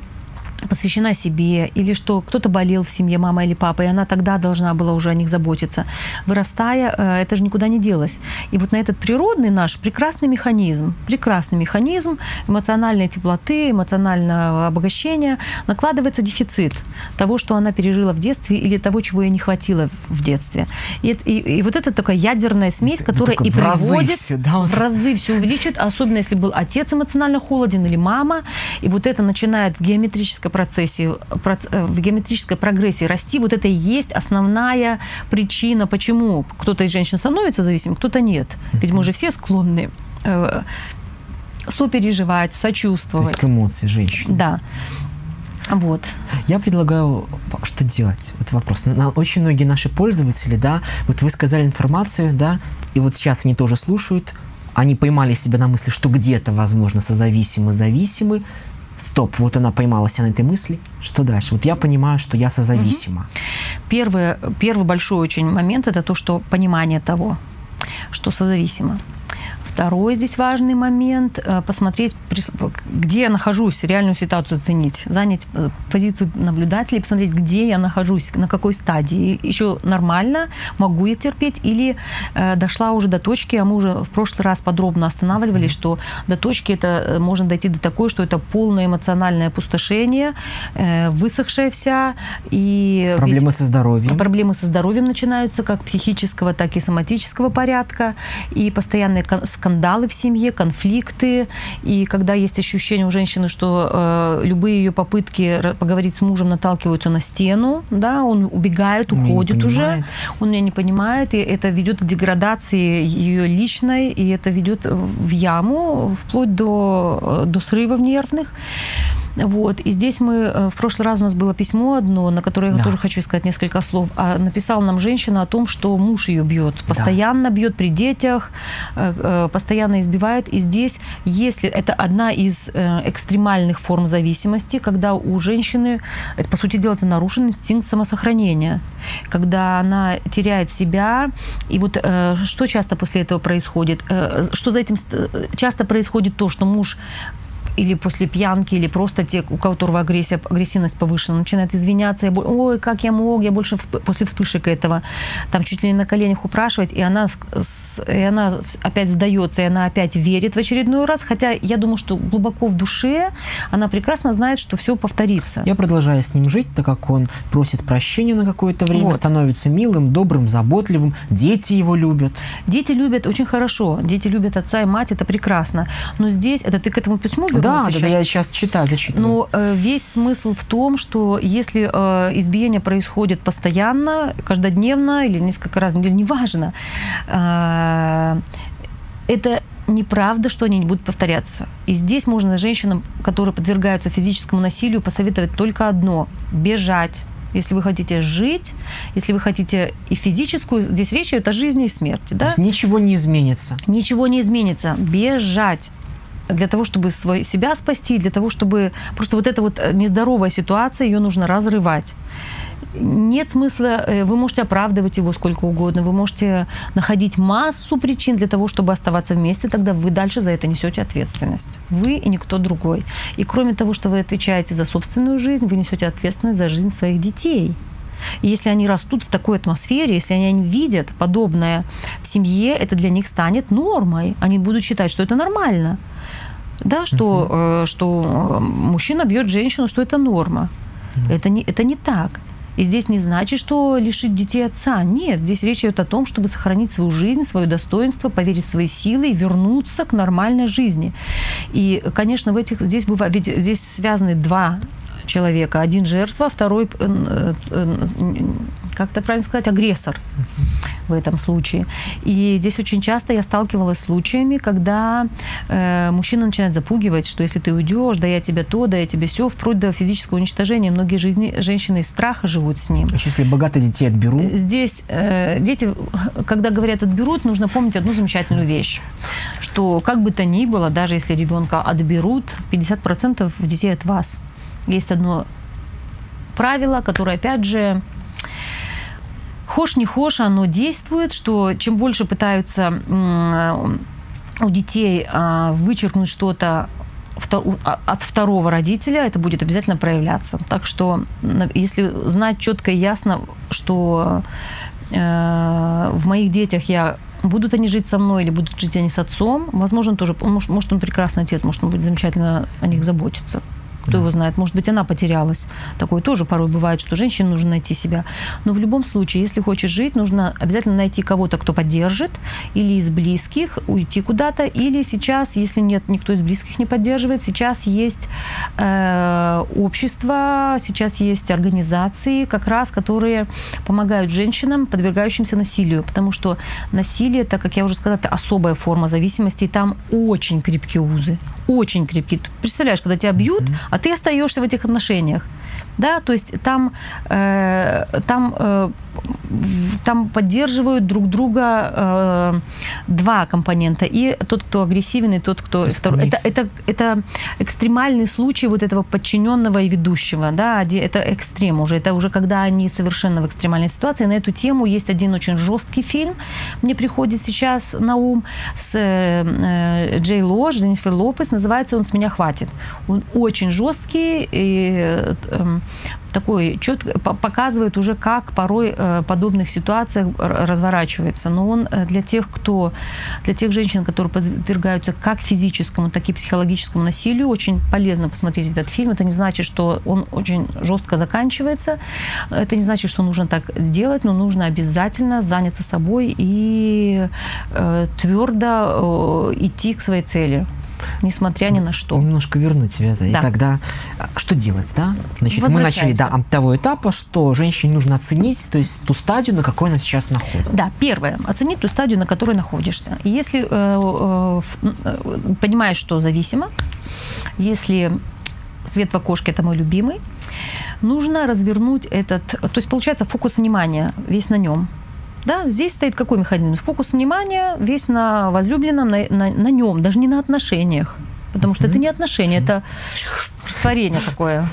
посвящена себе, или что кто-то болел в семье, мама или папа, и она тогда должна была уже о них заботиться. Вырастая, э, это же никуда не делось. И вот на этот природный наш прекрасный механизм, прекрасный механизм эмоциональной теплоты, эмоционального обогащения накладывается дефицит того, что она пережила в детстве, или того, чего ей не хватило в детстве. И, и, и вот это такая ядерная смесь, которая и приводит все, да, в разы все увеличит, особенно если был отец эмоционально холоден или мама, и вот это начинает в геометрическом геометрической процессе, э, в геометрической прогрессии расти, вот это и есть основная причина, почему кто-то из женщин становится зависимым, кто-то нет. Ведь мы же все склонны э, сопереживать, сочувствовать. То есть к эмоции женщины. Да. Вот. Я предлагаю, что делать? Вот вопрос. На, очень многие наши пользователи, да, вот вы сказали информацию, да, и вот сейчас они тоже слушают, они поймали себя на мысли, что где-то, возможно, созависимы, зависимы, стоп, вот она поймалась на этой мысли, что дальше? Вот я понимаю, что я созависима. Первый, первый большой очень момент – это то, что понимание того, что созависимо. Второй здесь важный момент э, – посмотреть, где я нахожусь, реальную ситуацию оценить, занять э, позицию наблюдателя и посмотреть, где я нахожусь, на какой стадии. Еще нормально, могу я терпеть, или э, дошла уже до точки, а мы уже в прошлый раз подробно останавливались, что до точки это можно дойти до такой, что это полное эмоциональное опустошение, высохшая вся. И проблемы со здоровьем. Проблемы со здоровьем начинаются как психического, так и соматического порядка, и постоянные скандалы в семье, конфликты, и когда есть ощущение у женщины, что э, любые ее попытки поговорить с мужем наталкиваются на стену, да, он убегает, уходит уже, он меня не понимает, и это ведет к деградации ее личной, и это ведет в яму, вплоть до, э, до срывов нервных. Вот. И здесь мы, э, в прошлый раз у нас было письмо одно, на которое да. я тоже хочу сказать несколько слов. А написала нам женщина о том, что муж ее бьет, постоянно да. бьет при детях, э, э, постоянно избивает. И здесь, если это одна из экстремальных форм зависимости, когда у женщины, это, по сути дела, это нарушен инстинкт самосохранения, когда она теряет себя. И вот что часто после этого происходит? Что за этим часто происходит то, что муж или после пьянки, или просто те, у которого агрессия, агрессивность повышена, начинает извиняться, я, ой, как я мог, я больше всп... после вспышек этого, там чуть ли не на коленях упрашивать, и она, и она опять сдается, и она опять верит в очередной раз, хотя я думаю, что глубоко в душе она прекрасно знает, что все повторится. Я продолжаю с ним жить, так как он просит прощения на какое-то время, вот. становится милым, добрым, заботливым, дети его любят. Дети любят очень хорошо, дети любят отца и мать, это прекрасно, но здесь, это ты к этому письму да, сейчас. Да, я сейчас читаю, зачитываю. Но э, весь смысл в том, что если э, избиение происходит постоянно, каждодневно или несколько раз в неделю, неважно, э, это неправда, что они не будут повторяться. И здесь можно женщинам, которые подвергаются физическому насилию, посоветовать только одно – бежать. Если вы хотите жить, если вы хотите и физическую, здесь речь идет о жизни и смерти. Да? Ничего не изменится. Ничего не изменится. Бежать для того, чтобы свой, себя спасти, для того, чтобы... Просто вот эта вот э, нездоровая ситуация, ее нужно разрывать. Нет смысла, э, вы можете оправдывать его сколько угодно, вы можете находить массу причин для того, чтобы оставаться вместе, тогда вы дальше за это несете ответственность. Вы и никто другой. И кроме того, что вы отвечаете за собственную жизнь, вы несете ответственность за жизнь своих детей. И если они растут в такой атмосфере, если они видят подобное в семье, это для них станет нормой. Они будут считать, что это нормально. Да, что, uh-huh. что э, мужчина бьет женщину, что это норма. Mm. Это, не, это не так. И здесь не значит, что лишить детей отца. Нет, здесь речь идет о том, чтобы сохранить свою жизнь, свое достоинство, поверить в свои силы и вернуться к нормальной жизни. И, конечно, в этих здесь бывает, ведь здесь связаны два человека. Один жертва, второй, э, э, как это правильно сказать, агрессор в этом случае. И здесь очень часто я сталкивалась с случаями, когда э, мужчина начинает запугивать, что если ты уйдешь, да я тебе то, да я тебе все, вплоть до физического уничтожения. Многие жизни, женщины из страха живут с ним. Если богатые детей отберут? Здесь э, дети, когда говорят отберут, нужно помнить одну замечательную вещь, что как бы то ни было, даже если ребенка отберут, 50% детей от вас есть одно правило, которое, опять же, хошь не хошь, оно действует, что чем больше пытаются у детей а, вычеркнуть что-то а, от второго родителя, это будет обязательно проявляться. Так что если знать четко и ясно, что э, в моих детях я будут они жить со мной или будут жить они с отцом, возможно, тоже, может, может он прекрасный отец, может он будет замечательно о них заботиться кто его знает, может быть, она потерялась. Такое тоже порой бывает, что женщине нужно найти себя. Но в любом случае, если хочешь жить, нужно обязательно найти кого-то, кто поддержит, или из близких уйти куда-то, или сейчас, если нет, никто из близких не поддерживает, сейчас есть э, общество, сейчас есть организации, как раз, которые помогают женщинам, подвергающимся насилию, потому что насилие, это, как я уже сказала, это особая форма зависимости, и там очень крепкие узы, очень крепкие. Ты представляешь, когда тебя бьют, mm-hmm а ты остаешься в этих отношениях. Да, то есть там, э, там э, там поддерживают друг друга э, два компонента. И тот, кто агрессивен, и тот, кто... Второй. Это, это, это экстремальный случай вот этого подчиненного и ведущего. Да? Это экстрем уже. Это уже когда они совершенно в экстремальной ситуации. На эту тему есть один очень жесткий фильм. Мне приходит сейчас на ум с э, Джей Ло, Дженнифер Лопес. Называется он «С меня хватит». Он очень жесткий и э, такой четко показывает уже, как порой э, подобных ситуациях разворачивается. Но он э, для тех, кто, для тех женщин, которые подвергаются как физическому, так и психологическому насилию, очень полезно посмотреть этот фильм. Это не значит, что он очень жестко заканчивается. Это не значит, что нужно так делать, но нужно обязательно заняться собой и э, твердо э, идти к своей цели несмотря ни на что. Немножко вернуть тебя. Да. И тогда а, что делать, да? Значит, мы начали да, от того этапа, что женщине нужно оценить, то есть ту стадию, на какой она сейчас находится. Да, первое. Оценить ту стадию, на которой находишься. И если э, э, понимаешь, что зависимо, если свет в окошке – это мой любимый, нужно развернуть этот, то есть получается фокус внимания весь на нем. Да, здесь стоит какой механизм? Фокус внимания весь на возлюбленном, на, на, на нем, даже не на отношениях. Потому что это не отношения, это растворение такое.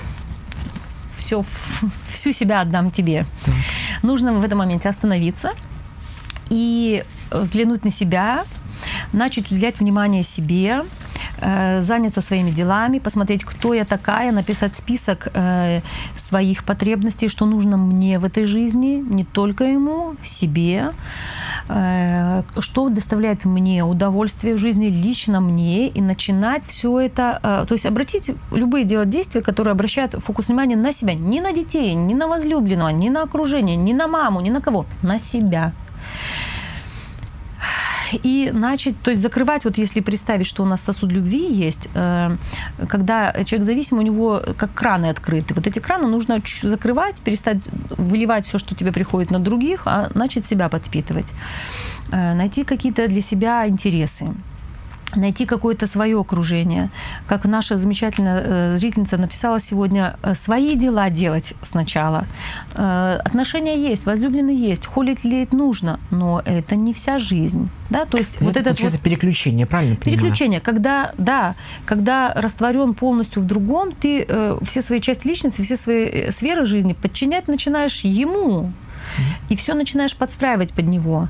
Все, всю себя отдам тебе. Нужно в этом моменте остановиться и взглянуть на себя, начать уделять внимание себе, заняться своими делами, посмотреть, кто я такая, написать список э, своих потребностей, что нужно мне в этой жизни, не только ему, себе, э, что доставляет мне удовольствие в жизни лично мне, и начинать все это, то есть обратить любые делать действия, которые обращают фокус внимания на себя, не на детей, не на возлюбленного, не на окружение, не на маму, не на кого, на себя и начать, то есть закрывать, вот если представить, что у нас сосуд любви есть, э, когда человек зависим, у него как краны открыты. Вот эти краны нужно закрывать, перестать выливать все, что тебе приходит на других, а начать себя подпитывать. Э, найти какие-то для себя интересы найти какое-то свое окружение. Как наша замечательная э, зрительница написала сегодня, э, свои дела делать сначала. Э, отношения есть, возлюбленный есть, холить леять нужно, но это не вся жизнь. Да? То есть это вот это вот переключение, правильно понимаю? Переключение, когда, да, когда растворен полностью в другом, ты э, все свои части личности, все свои сферы жизни подчинять начинаешь ему, и все начинаешь подстраивать под него,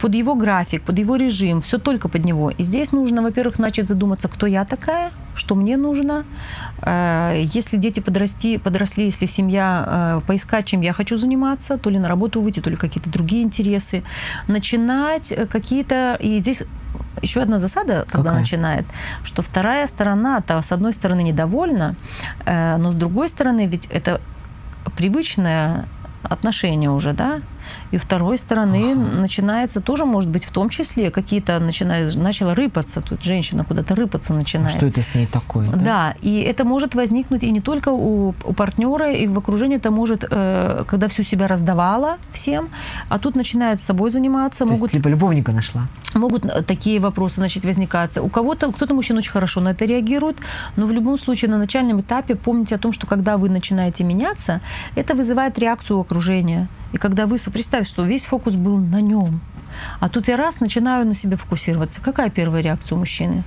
под его график, под его режим, все только под него. И здесь нужно, во-первых, начать задуматься, кто я такая, что мне нужно. Э, если дети подрасти, подросли, если семья, э, поискать, чем я хочу заниматься, то ли на работу выйти, то ли какие-то другие интересы. Начинать э, какие-то... И здесь еще одна засада, когда Какая? начинает, что вторая сторона, то с одной стороны недовольна, но с другой стороны, ведь это привычное отношение уже, да, и второй стороны ага. начинается тоже, может быть, в том числе какие-то начинают, начала рыпаться, тут женщина куда-то рыпаться начинает. А что это с ней такое? Да, да и это может возникнуть и не только у, у партнера, и в окружении это может, э, когда всю себя раздавала всем, а тут начинает собой заниматься. То могут, есть, либо любовника нашла. Могут э, такие вопросы начать возникаться. У кого-то, кто-то мужчина очень хорошо на это реагирует, но в любом случае на начальном этапе помните о том, что когда вы начинаете меняться, это вызывает реакцию окружения. И когда вы, представьте, что весь фокус был на нем, а тут я раз начинаю на себе фокусироваться. Какая первая реакция у мужчины?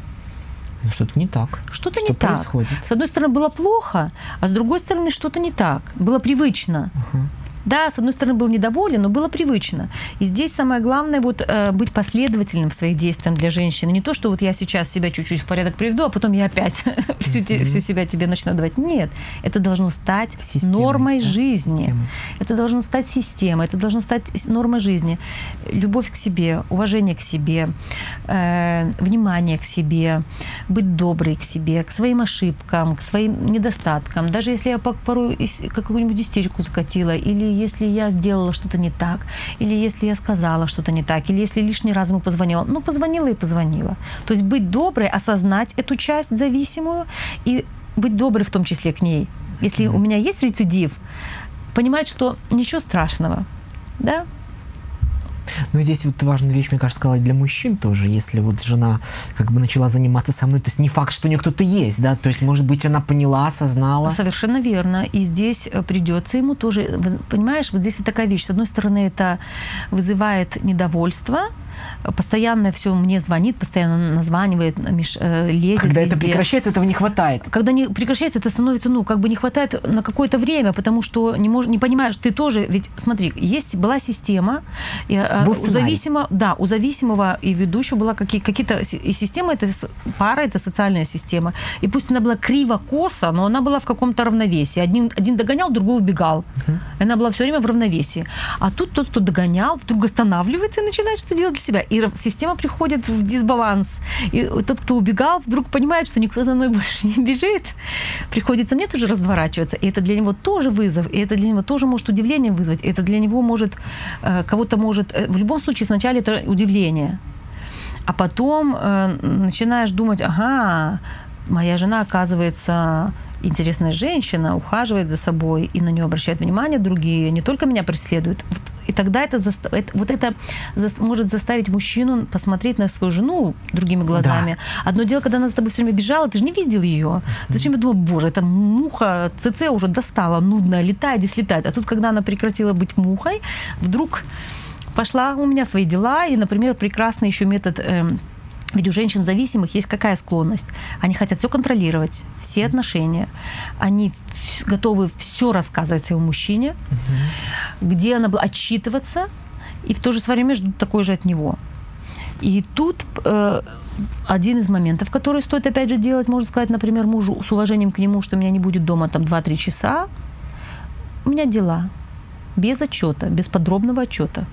Ну, что-то не так. Что-то что не происходит? так. С одной стороны, было плохо, а с другой стороны, что-то не так. Было привычно. Угу. Да, с одной стороны, был недоволен, но было привычно. И здесь самое главное вот э, быть последовательным в своих действиях для женщины. Не то, что вот я сейчас себя чуть-чуть в порядок приведу, а потом я опять всю, mm-hmm. всю себя тебе начну давать. Нет, это должно стать Системой, нормой да? жизни. Системой. Это должно стать системой, это должно стать нормой жизни. Любовь к себе, уважение к себе, э, внимание к себе, быть доброй к себе, к своим ошибкам, к своим недостаткам. Даже если я порой какую-нибудь истерику закатила или если я сделала что-то не так, или если я сказала что-то не так, или если лишний раз ему позвонила. Ну, позвонила и позвонила. То есть быть доброй, осознать эту часть зависимую и быть доброй в том числе к ней. Если у меня есть рецидив, понимать, что ничего страшного, да, но здесь вот важную вещь, мне кажется, сказала для мужчин тоже. Если вот жена как бы начала заниматься со мной, то есть не факт, что у нее кто-то есть, да, то есть, может быть, она поняла, осознала. Совершенно верно. И здесь э, придется ему тоже, понимаешь, вот здесь вот такая вещь. С одной стороны, это вызывает недовольство, постоянно все мне звонит, постоянно названивает, э, лезет Когда везде. это прекращается, этого не хватает. Когда не прекращается, это становится, ну, как бы не хватает на какое-то время, потому что не, мож, не понимаешь, ты тоже, ведь смотри, есть, была система, а, Был у зависимого, да, у зависимого и ведущего была какие, какие-то, и система, это пара, это социальная система, и пусть она была криво-косо, но она была в каком-то равновесии. Один, один догонял, другой убегал. Uh-huh. Она была все время в равновесии. А тут тот, кто догонял, вдруг останавливается и начинает что делать себя. И система приходит в дисбаланс. И тот, кто убегал, вдруг понимает, что никто за мной больше не бежит. Приходится мне тоже разворачиваться. И это для него тоже вызов. И это для него тоже может удивление вызвать. И это для него может, э, кого-то может... Э, в любом случае, сначала это удивление. А потом э, начинаешь думать, ага, моя жена, оказывается, интересная женщина, ухаживает за собой и на нее обращают внимание другие, не только меня преследуют. И тогда это, заста... это вот это за... может заставить мужчину посмотреть на свою жену другими глазами. Да. Одно дело, когда она за тобой все время бежала, ты же не видел ее. Mm-hmm. Ты все время думал, боже, эта муха ЦЦ уже достала, нудная, летает и слетает. А тут, когда она прекратила быть мухой, вдруг пошла у меня свои дела, и, например, прекрасный еще метод э, ведь у женщин зависимых есть какая склонность? Они хотят все контролировать, все отношения. Они готовы все рассказывать своему мужчине, угу. где она была отчитываться, и в то же время ждут такой же от него. И тут э, один из моментов, который стоит опять же делать, можно сказать, например, мужу с уважением к нему, что меня не будет дома там 2-3 часа. У меня дела. Без отчета, без подробного отчета.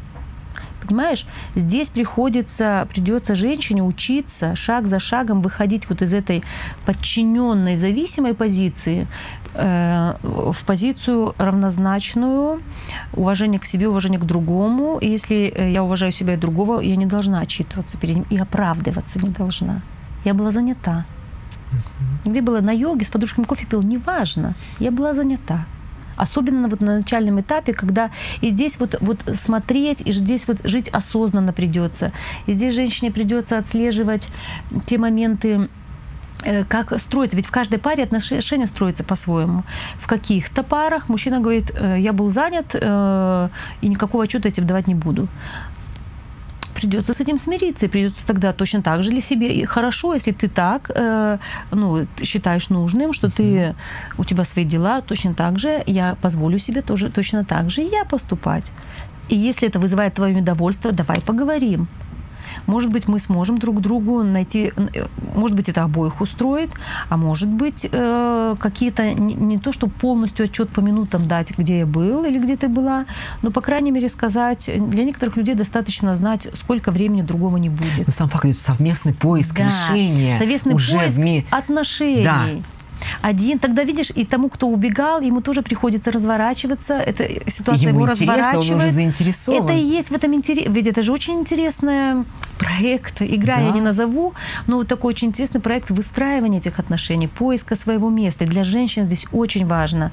Понимаешь, здесь приходится, придется женщине учиться шаг за шагом выходить вот из этой подчиненной зависимой позиции э, в позицию равнозначную, уважение к себе, уважение к другому. И если э, я уважаю себя и другого, я не должна отчитываться перед ним и оправдываться не должна. Я была занята. Где была на йоге, с подружками кофе пил, неважно. Я была занята. Особенно вот на начальном этапе, когда и здесь вот, вот смотреть, и здесь вот жить осознанно придется. И здесь женщине придется отслеживать те моменты, э, как строится. Ведь в каждой паре отношения строятся по-своему. В каких-то парах мужчина говорит, «Э, я был занят, э, и никакого отчета тебе давать не буду придется с этим смириться, и придется тогда точно так же для себя. И хорошо, если ты так э, ну, считаешь нужным, что ты, у тебя свои дела, точно так же я позволю себе тоже точно так же и я поступать. И если это вызывает твое недовольство, давай поговорим. Может быть, мы сможем друг другу найти, э, может быть, это обоих устроит, а может быть, э, какие-то, не, не то, что полностью отчет по минутам дать, где я был или где ты была, но, по крайней мере, сказать, для некоторых людей достаточно знать, сколько времени другого не будет. Ну, сам факт, совместный поиск да, решения. Совместный уже поиск вме... отношений. Да. Один, тогда видишь, и тому, кто убегал, ему тоже приходится разворачиваться. Эта ситуация ему его разворачивает. Он уже заинтересован. Это и есть в этом интерес. Ведь это же очень интересный проект. Игра да. я не назову, но вот такой очень интересный проект выстраивания этих отношений, поиска своего места. И для женщин здесь очень важно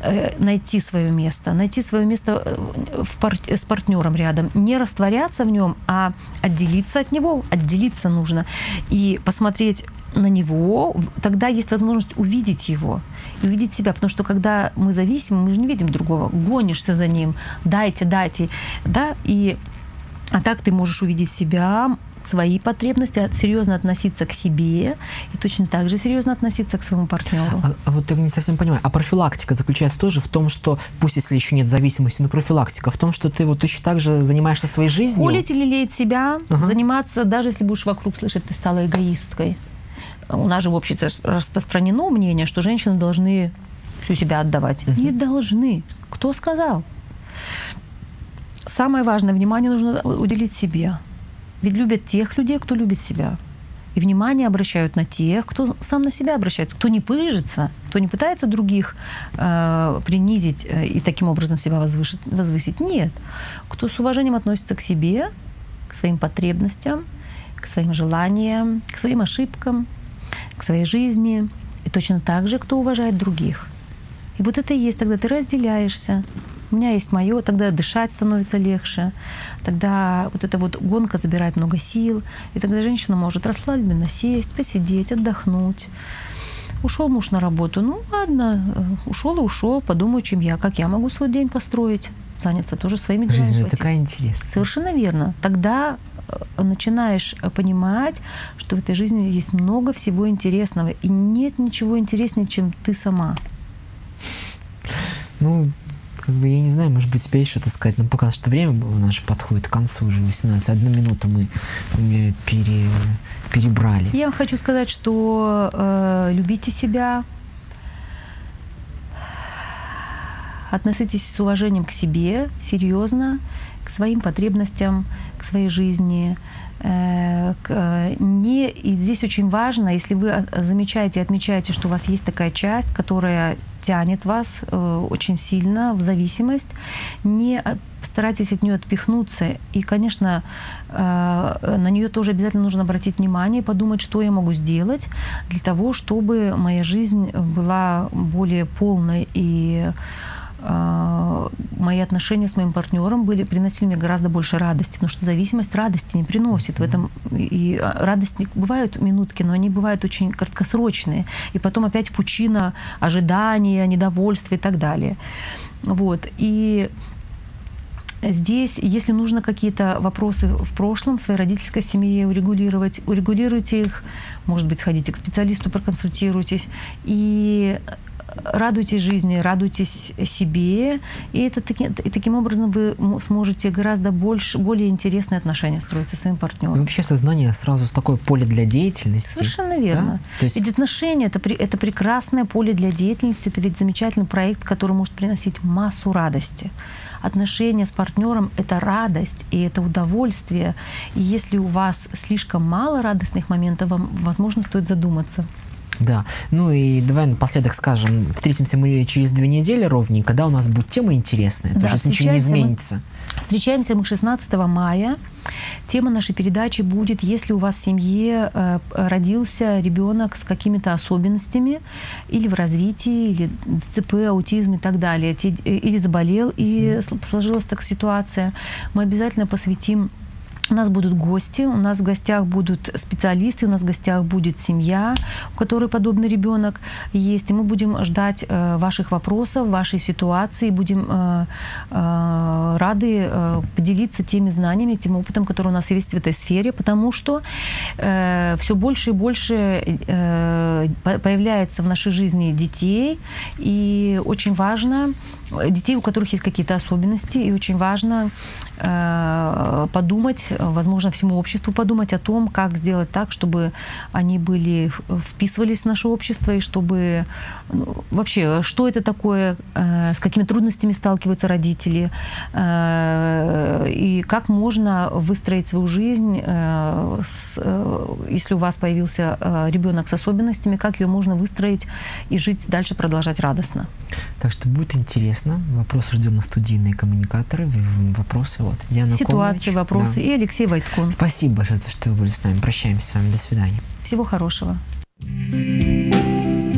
э, найти свое место, найти свое место э, в пар- с партнером рядом, не растворяться в нем, а отделиться от него, отделиться нужно и посмотреть на него, тогда есть возможность увидеть его и увидеть себя. Потому что когда мы зависимы, мы же не видим другого. Гонишься за ним, дайте, дайте. Да? И, а так ты можешь увидеть себя, свои потребности, серьезно относиться к себе и точно так же серьезно относиться к своему партнеру. А, а вот я не совсем понимаю, а профилактика заключается тоже в том, что, пусть если еще нет зависимости, но профилактика в том, что ты вот точно так же занимаешься своей жизнью? Холить или леять себя, ага. заниматься, даже если будешь вокруг слышать, ты стала эгоисткой у нас же в обществе распространено мнение, что женщины должны всю себя отдавать. Угу. Не должны. Кто сказал? Самое важное, внимание нужно уделить себе. Ведь любят тех людей, кто любит себя. И внимание обращают на тех, кто сам на себя обращается, кто не пыжится, кто не пытается других э, принизить э, и таким образом себя возвышить, возвысить. Нет. Кто с уважением относится к себе, к своим потребностям, к своим желаниям, к своим ошибкам, к своей жизни, и точно так же, кто уважает других. И вот это и есть, тогда ты разделяешься. У меня есть мое, тогда дышать становится легче, тогда вот эта вот гонка забирает много сил, и тогда женщина может расслабленно сесть, посидеть, отдохнуть. Ушел муж на работу, ну ладно, э, ушел и ушел, подумаю, чем я, как я могу свой день построить, заняться тоже своими делами. Жизнь же такая интересная. Совершенно верно. Тогда начинаешь э, понимать, что в этой жизни есть много всего интересного, и нет ничего интереснее, чем ты сама. Ну, как бы я не знаю, может быть, тебе есть что-то сказать, но пока что время наше подходит к концу уже 18. Одну минуту мы пере, перебрали. Я хочу сказать, что э, любите себя, относитесь с уважением к себе, серьезно, к своим потребностям, к своей жизни. Э, э, не, и здесь очень важно, если вы замечаете, отмечаете, что у вас есть такая часть, которая тянет вас э, очень сильно в зависимость, не старайтесь от нее отпихнуться. И, конечно, на нее тоже обязательно нужно обратить внимание и подумать, что я могу сделать для того, чтобы моя жизнь была более полной и а, мои отношения с моим партнером были, приносили мне гораздо больше радости, потому что зависимость радости не приносит. В этом и а, радость бывают минутки, но они бывают очень краткосрочные. И потом опять пучина ожидания, недовольства и так далее. Вот. И Здесь, если нужно какие-то вопросы в прошлом своей родительской семье урегулировать, урегулируйте их, может быть, сходите к специалисту, проконсультируйтесь. И радуйтесь жизни, радуйтесь себе, и, это, и таким образом вы сможете гораздо больше, более интересные отношения строить со своим партнером. И вообще сознание сразу такое поле для деятельности. Совершенно верно. Да? То есть... Ведь отношения это, это прекрасное поле для деятельности, это ведь замечательный проект, который может приносить массу радости отношения с партнером — это радость и это удовольствие. И если у вас слишком мало радостных моментов, вам, возможно, стоит задуматься. Да. Ну и давай напоследок скажем, встретимся мы через две недели ровненько, да, у нас будет тема интересная, да, тоже ничего не изменится. Мы, встречаемся мы 16 мая. Тема нашей передачи будет, если у вас в семье э, родился ребенок с какими-то особенностями или в развитии, или ДЦП, аутизм и так далее, э, или заболел и сложилась так ситуация, мы обязательно посвятим у нас будут гости, у нас в гостях будут специалисты, у нас в гостях будет семья, у которой подобный ребенок есть. И мы будем ждать э, ваших вопросов, вашей ситуации, будем э, э, рады э, поделиться теми знаниями, тем опытом, который у нас есть в этой сфере, потому что э, все больше и больше э, появляется в нашей жизни детей, и очень важно детей, у которых есть какие-то особенности, и очень важно э, подумать, возможно, всему обществу подумать о том, как сделать так, чтобы они были вписывались в наше общество и чтобы ну, вообще, что это такое, э, с какими трудностями сталкиваются родители э, и как можно выстроить свою жизнь, э, с, э, если у вас появился э, ребенок с особенностями, как ее можно выстроить и жить дальше, продолжать радостно. Так что будет интересно. Вопросы ждем на студийные коммуникаторы. Вопросы вот. Диана Ситуации, Комович. вопросы. Да. И Алексей Войткун. Спасибо большое, что вы были с нами. Прощаемся с вами. До свидания. Всего хорошего. thank you